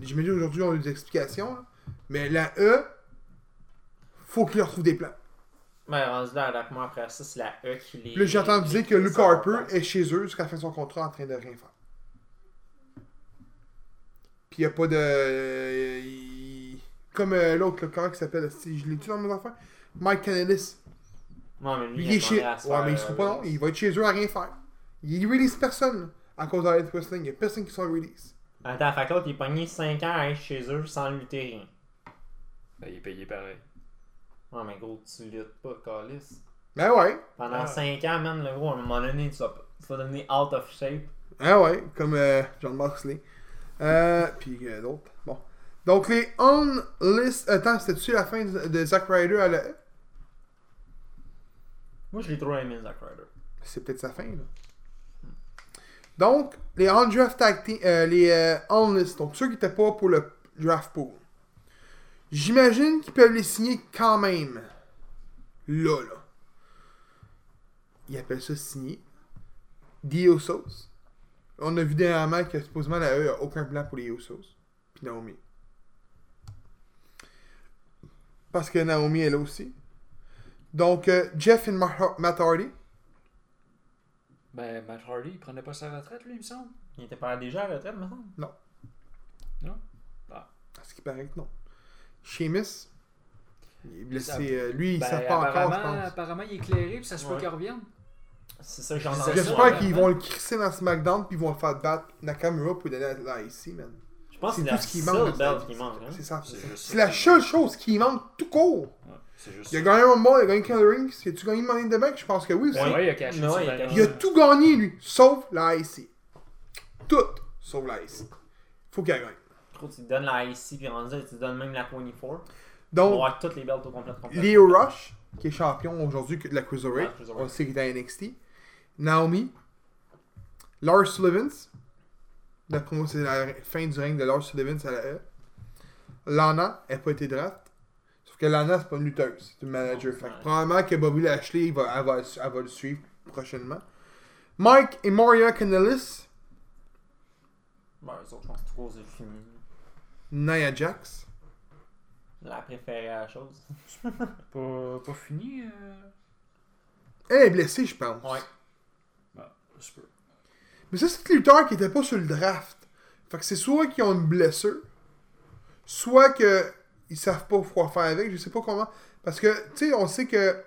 j'imagine aujourd'hui on a des explications, là, mais la E, faut qu'ils leur trouvent des plans. Mais rendu là, avec moi après ça, c'est la E qui les. Puis là, j'ai entendu dire que Luke Harper est chez eux jusqu'à la fin de son contrat en train de rien faire. Puis il n'y a pas de. il- Comme euh, l'autre, le comment il s'appelle si Je l'ai-tu dans mes affaires? Mike Canellis. Non, mais lui, il est chez. à se Ouais, faire, mais il sera pas euh, non. Il va être chez eux à rien faire. Il release personne là, à cause de Elite Wrestling. Il n'y a personne qui soit release. Attends, fait que l'autre, il est pogné 5 ans à être chez eux sans lutter rien. Ben, il est payé pareil. Ouais, mais gros, tu luttes pas, Calis. Ben ouais. Pendant Ouais. 5 ans, man, le gros, à un moment donné, tu vas, tu vas devenir out of shape. Ah ouais, comme euh, John Moxley. Euh, puis euh, d'autres. Bon. Donc les on list. Attends, c'était-tu la fin de, de Zack Ryder à la. Moi, je l'ai trop aimé, Zack Ryder. C'est peut-être sa fin, là. Donc, les on-draft euh, les euh, on-list, donc ceux qui n'étaient pas pour le draft pool. J'imagine qu'ils peuvent les signer quand même. Là, là. Ils appellent ça signer. Usos. On a vu dernièrement que supposément la E n'a aucun plan pour les Usos. Puis Naomi. Parce que Naomi est là aussi. Donc, euh, Jeff et Ma- Matt Hardy. Ben, Matt Hardy, il prenait pas sa retraite, lui, il me semble. Il était pas déjà à la retraite, me semble? À ce qui paraît que non. Sheamus. Il est blessé. Ça- euh, lui, il ne Ben, sait pas encore, je apparemment, pense. apparemment, il est éclairé, puis ça se peut Ouais. qu'il revienne. C'est ça que j'ai Je entendu. disais ça, J'espère qu'ils vont le crisser dans SmackDown puis ils vont le faire battre Nakamura pour donner la IC, man. Je pense C'est que tout c'est ce qui la manque. Hein? C'est ça. C'est la seule chose qui manque tout court. Ouais, juste Il a gagné un Rumble, il a gagné King Ring. Si tu gagné Money in the Bank, je pense que oui aussi. Ouais, il a caché il a. Il tout gagné, lui, sauf la IC. Tout, sauf la IC. Faut qu'il gagne. Gros, tu te donnes la IC, puis rendu là, tu te donnes même la 24. On va Donc, avoir toutes les belts au complet. Leo. Rush, qui est champion aujourd'hui de la Cruiserweight. Ouais. On sait qu'il est à NXT. Naomi. Lars Sullivan. D'après moi, c'est la fin du règne de Lars Sullivan à la E. Lana, elle n'a pas été draft. Que Lana, c'est pas une lutteuse, c'est une manager. Fait que probablement que Bobby Lashley, il va, elle, va, elle va le suivre prochainement. Mike et Maria Kanellis. Ouais, eux autres, je pense que trop, c'est fini. Nia Jax. La préférée à la chose. Pas, pas fini. euh... Elle est blessée, je pense. Ouais. bah, ça se peut. Mais ça, c'est des lutteurs qui n'étaient pas sur le draft. Fait que c'est soit qu'ils ont une blessure, soit que ils savent pas quoi faire avec, je sais pas comment. Parce que, tu sais, on sait que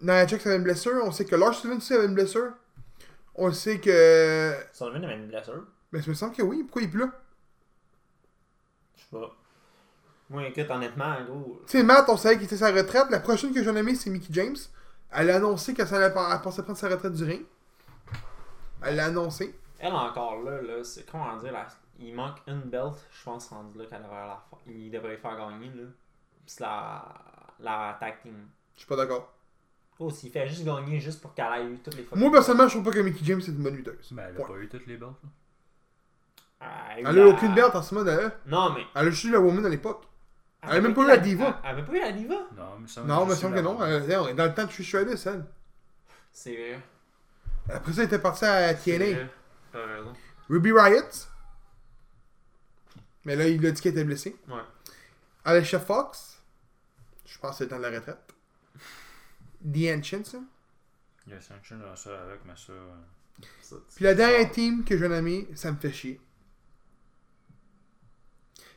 Nia Jax avait une blessure, on sait que Lars aussi avait une blessure. On sait que. Sullivan avait une blessure. Mais ça me semble que oui, pourquoi il est plus là? Je sais pas. Moi, écoute, honnêtement, gros. Tu sais, Matt, on savait qu'il était sa retraite. La prochaine que j'en ai mis, c'est Mickey James. Elle a annoncé qu'elle pensait prendre sa retraite du ring. Elle l'a annoncé. Elle encore là, là c'est comment dire, là, il manque une belt, je pense, rendu là, qu'elle devrait la faire. Il devrait faire gagner, là. Puis c'est la, la tag team. Je suis pas d'accord. Oh, s'il fait juste gagner juste pour qu'elle ait eu toutes les fois. Moi, personnellement, je trouve pas que Mickey James est une bonne lutteuse. Ben, elle a Ouais. pas eu toutes les belts. là. Elle Elle a eu aucune belt en ce moment, elle. Non, mais. Elle a juste eu la Woman à l'époque. Elle a même pas eu la diva. Elle avait pas eu la diva? Non, mais ça Non, mais il me semble que non. Elle- elle- on est dans le temps de Trish Stratus, elle. C'est vrai. Après ça, elle était partie à C'est TNA. vrai. T'as raison. Ruby Riot. Mais là, il a dit qu'elle était blessée. Ouais. Alicia Fox. Je pense que c'est le temps de la retraite. The Ancients, ça. Il y a Sanction dans ça avec, mais ça. Puis la dernière team que je viens nommer, ça me fait chier.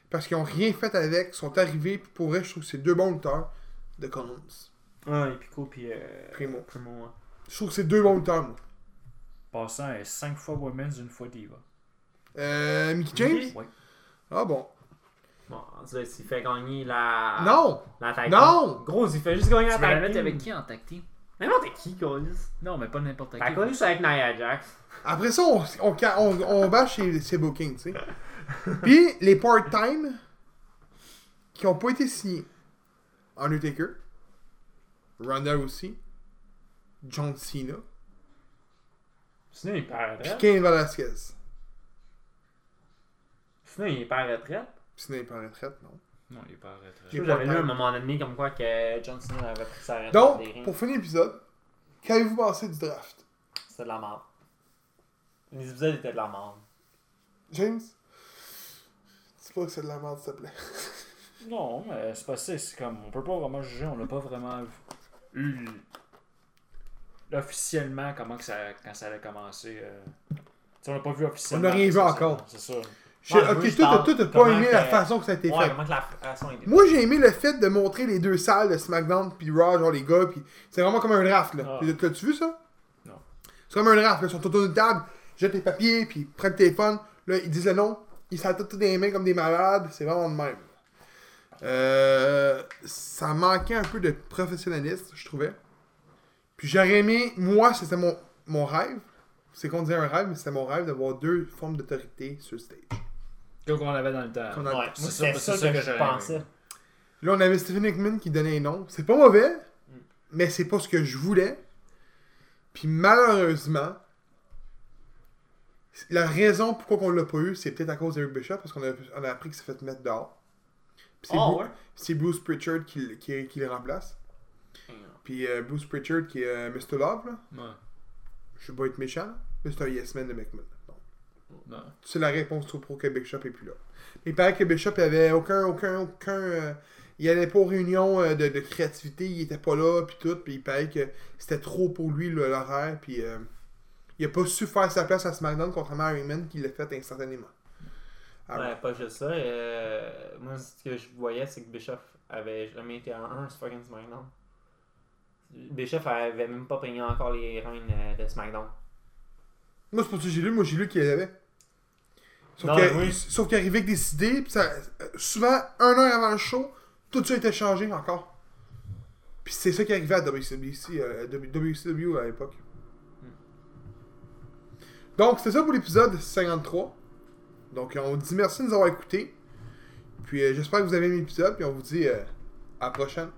Parce qu'ils ont rien fait avec, ils sont arrivés, puis pour vrai, je trouve que c'est deux bons lutteurs de Collins. Ouais, et Pico, puis. Euh, Primo. Primo, ouais. Je trouve que c'est deux bons lutteurs, moi. Passant est 5 fois Women's, une fois Diva. Euh, Mickey James? Oui. Ah bon? Bon, ça, il fait gagner la. Non La tag Non! Gros, il fait juste gagner la Tu veux la tag mettre team. avec qui en tag team? N'importe qui, Colis. Non, mais pas n'importe qui. T'as connu ça avec Nia Jax. Après ça, on, on, on, on bâche ses, ses bookings, tu sais. Puis, les part-time qui ont pas été signés. Undertaker, Ronda aussi, John Cena, Sinon, il part à puis. Kane Velasquez. Sinon, il part à retraite. Sinon, il est pas en retraite, non. Non, il est pas en retraite. j'avais lu un moment donné comme quoi que John Cena avait pris sa retraite des Donc, pour finir l'épisode, qu'avez-vous pensé du draft? C'était de la merde. Les épisodes étaient de la merde. James? Dis pas que c'est de la merde, s'il te plaît. Non, mais c'est pas ça. C'est comme. On peut pas vraiment juger, on n'a pas vraiment eu. Officiellement, comment que ça, quand ça allait commencer. euh, on n'a pas vu officiellement. On n'a rien vu encore. C'est ça. Ok, toi, toi, t'as pas aimé la façon que ça a été Ouais, fait. comment que la façon était. Moi, j'ai aimé le fait de montrer les deux salles de SmackDown puis Raw, genre les gars, puis c'est vraiment comme un draft, là. Ah. T'as-tu vu ça? Non. C'est comme un draft, là. Ils sont autour d'une table, jettent les papiers, puis prennent le téléphone, là, ils disent le nom, ils s'attendent tous des mains comme des malades, c'est vraiment de même. Euh, ça manquait un peu de professionnalisme, je trouvais. Puis j'aurais aimé, moi, c'était mon, mon rêve. C'est qu'on disait un rêve, mais c'était mon rêve d'avoir deux formes d'autorité sur le stage. Qu'on avait dans le temps. Qu'on a- Ouais, moi, C'est ça, ça, c'est ça que, que je j'aurais pensais. aimé. Là, on avait Stephen Hickman qui donnait un nom. C'est pas mauvais, Mm. mais c'est pas ce que je voulais. Puis malheureusement, la raison pourquoi on l'a pas eu, c'est peut-être à cause d'Eric Bishop, parce qu'on a, on a appris qu'il s'est fait mettre dehors. Puis c'est Ah Bru- ouais? c'est Bruce Pritchard qui, l- qui, qui le remplace. Puis euh, Bruce Pritchard qui est euh, Mr. Love, là. Ouais. Je veux pas être méchant, mais c'est un yes man de McMahon. Non. c'est la réponse au pro que Bishop est plus là. Mais il paraît que Bishop avait aucun, aucun, aucun. euh, il allait pas aux réunions euh, de, de créativité, il était pas là, puis tout, puis il paraît que c'était trop pour lui l'horaire, puis euh, il a pas su faire sa place à SmackDown contrairement à Heyman qui l'a fait instantanément. Ouais, pas juste ça. moi, ce que je voyais, c'est que Bischoff avait jamais été en 1 sur fucking SmackDown. Bischoff avait même pas payé encore les reines de SmackDown. Moi, c'est pour ça que j'ai lu, moi j'ai lu qu'il y avait. Sauf que- oui. sauf qu'il arrivait avec des idées, puis ça, euh, souvent, un heure avant le show, tout ça était changé encore. Puis c'est ça qui arrivait à WCW, euh, WCW à l'époque. Donc, c'était ça pour l'épisode 53. Donc, on vous dit merci de nous avoir écoutés. Puis, euh, j'espère que vous avez aimé l'épisode. Puis, on vous dit euh, à la prochaine.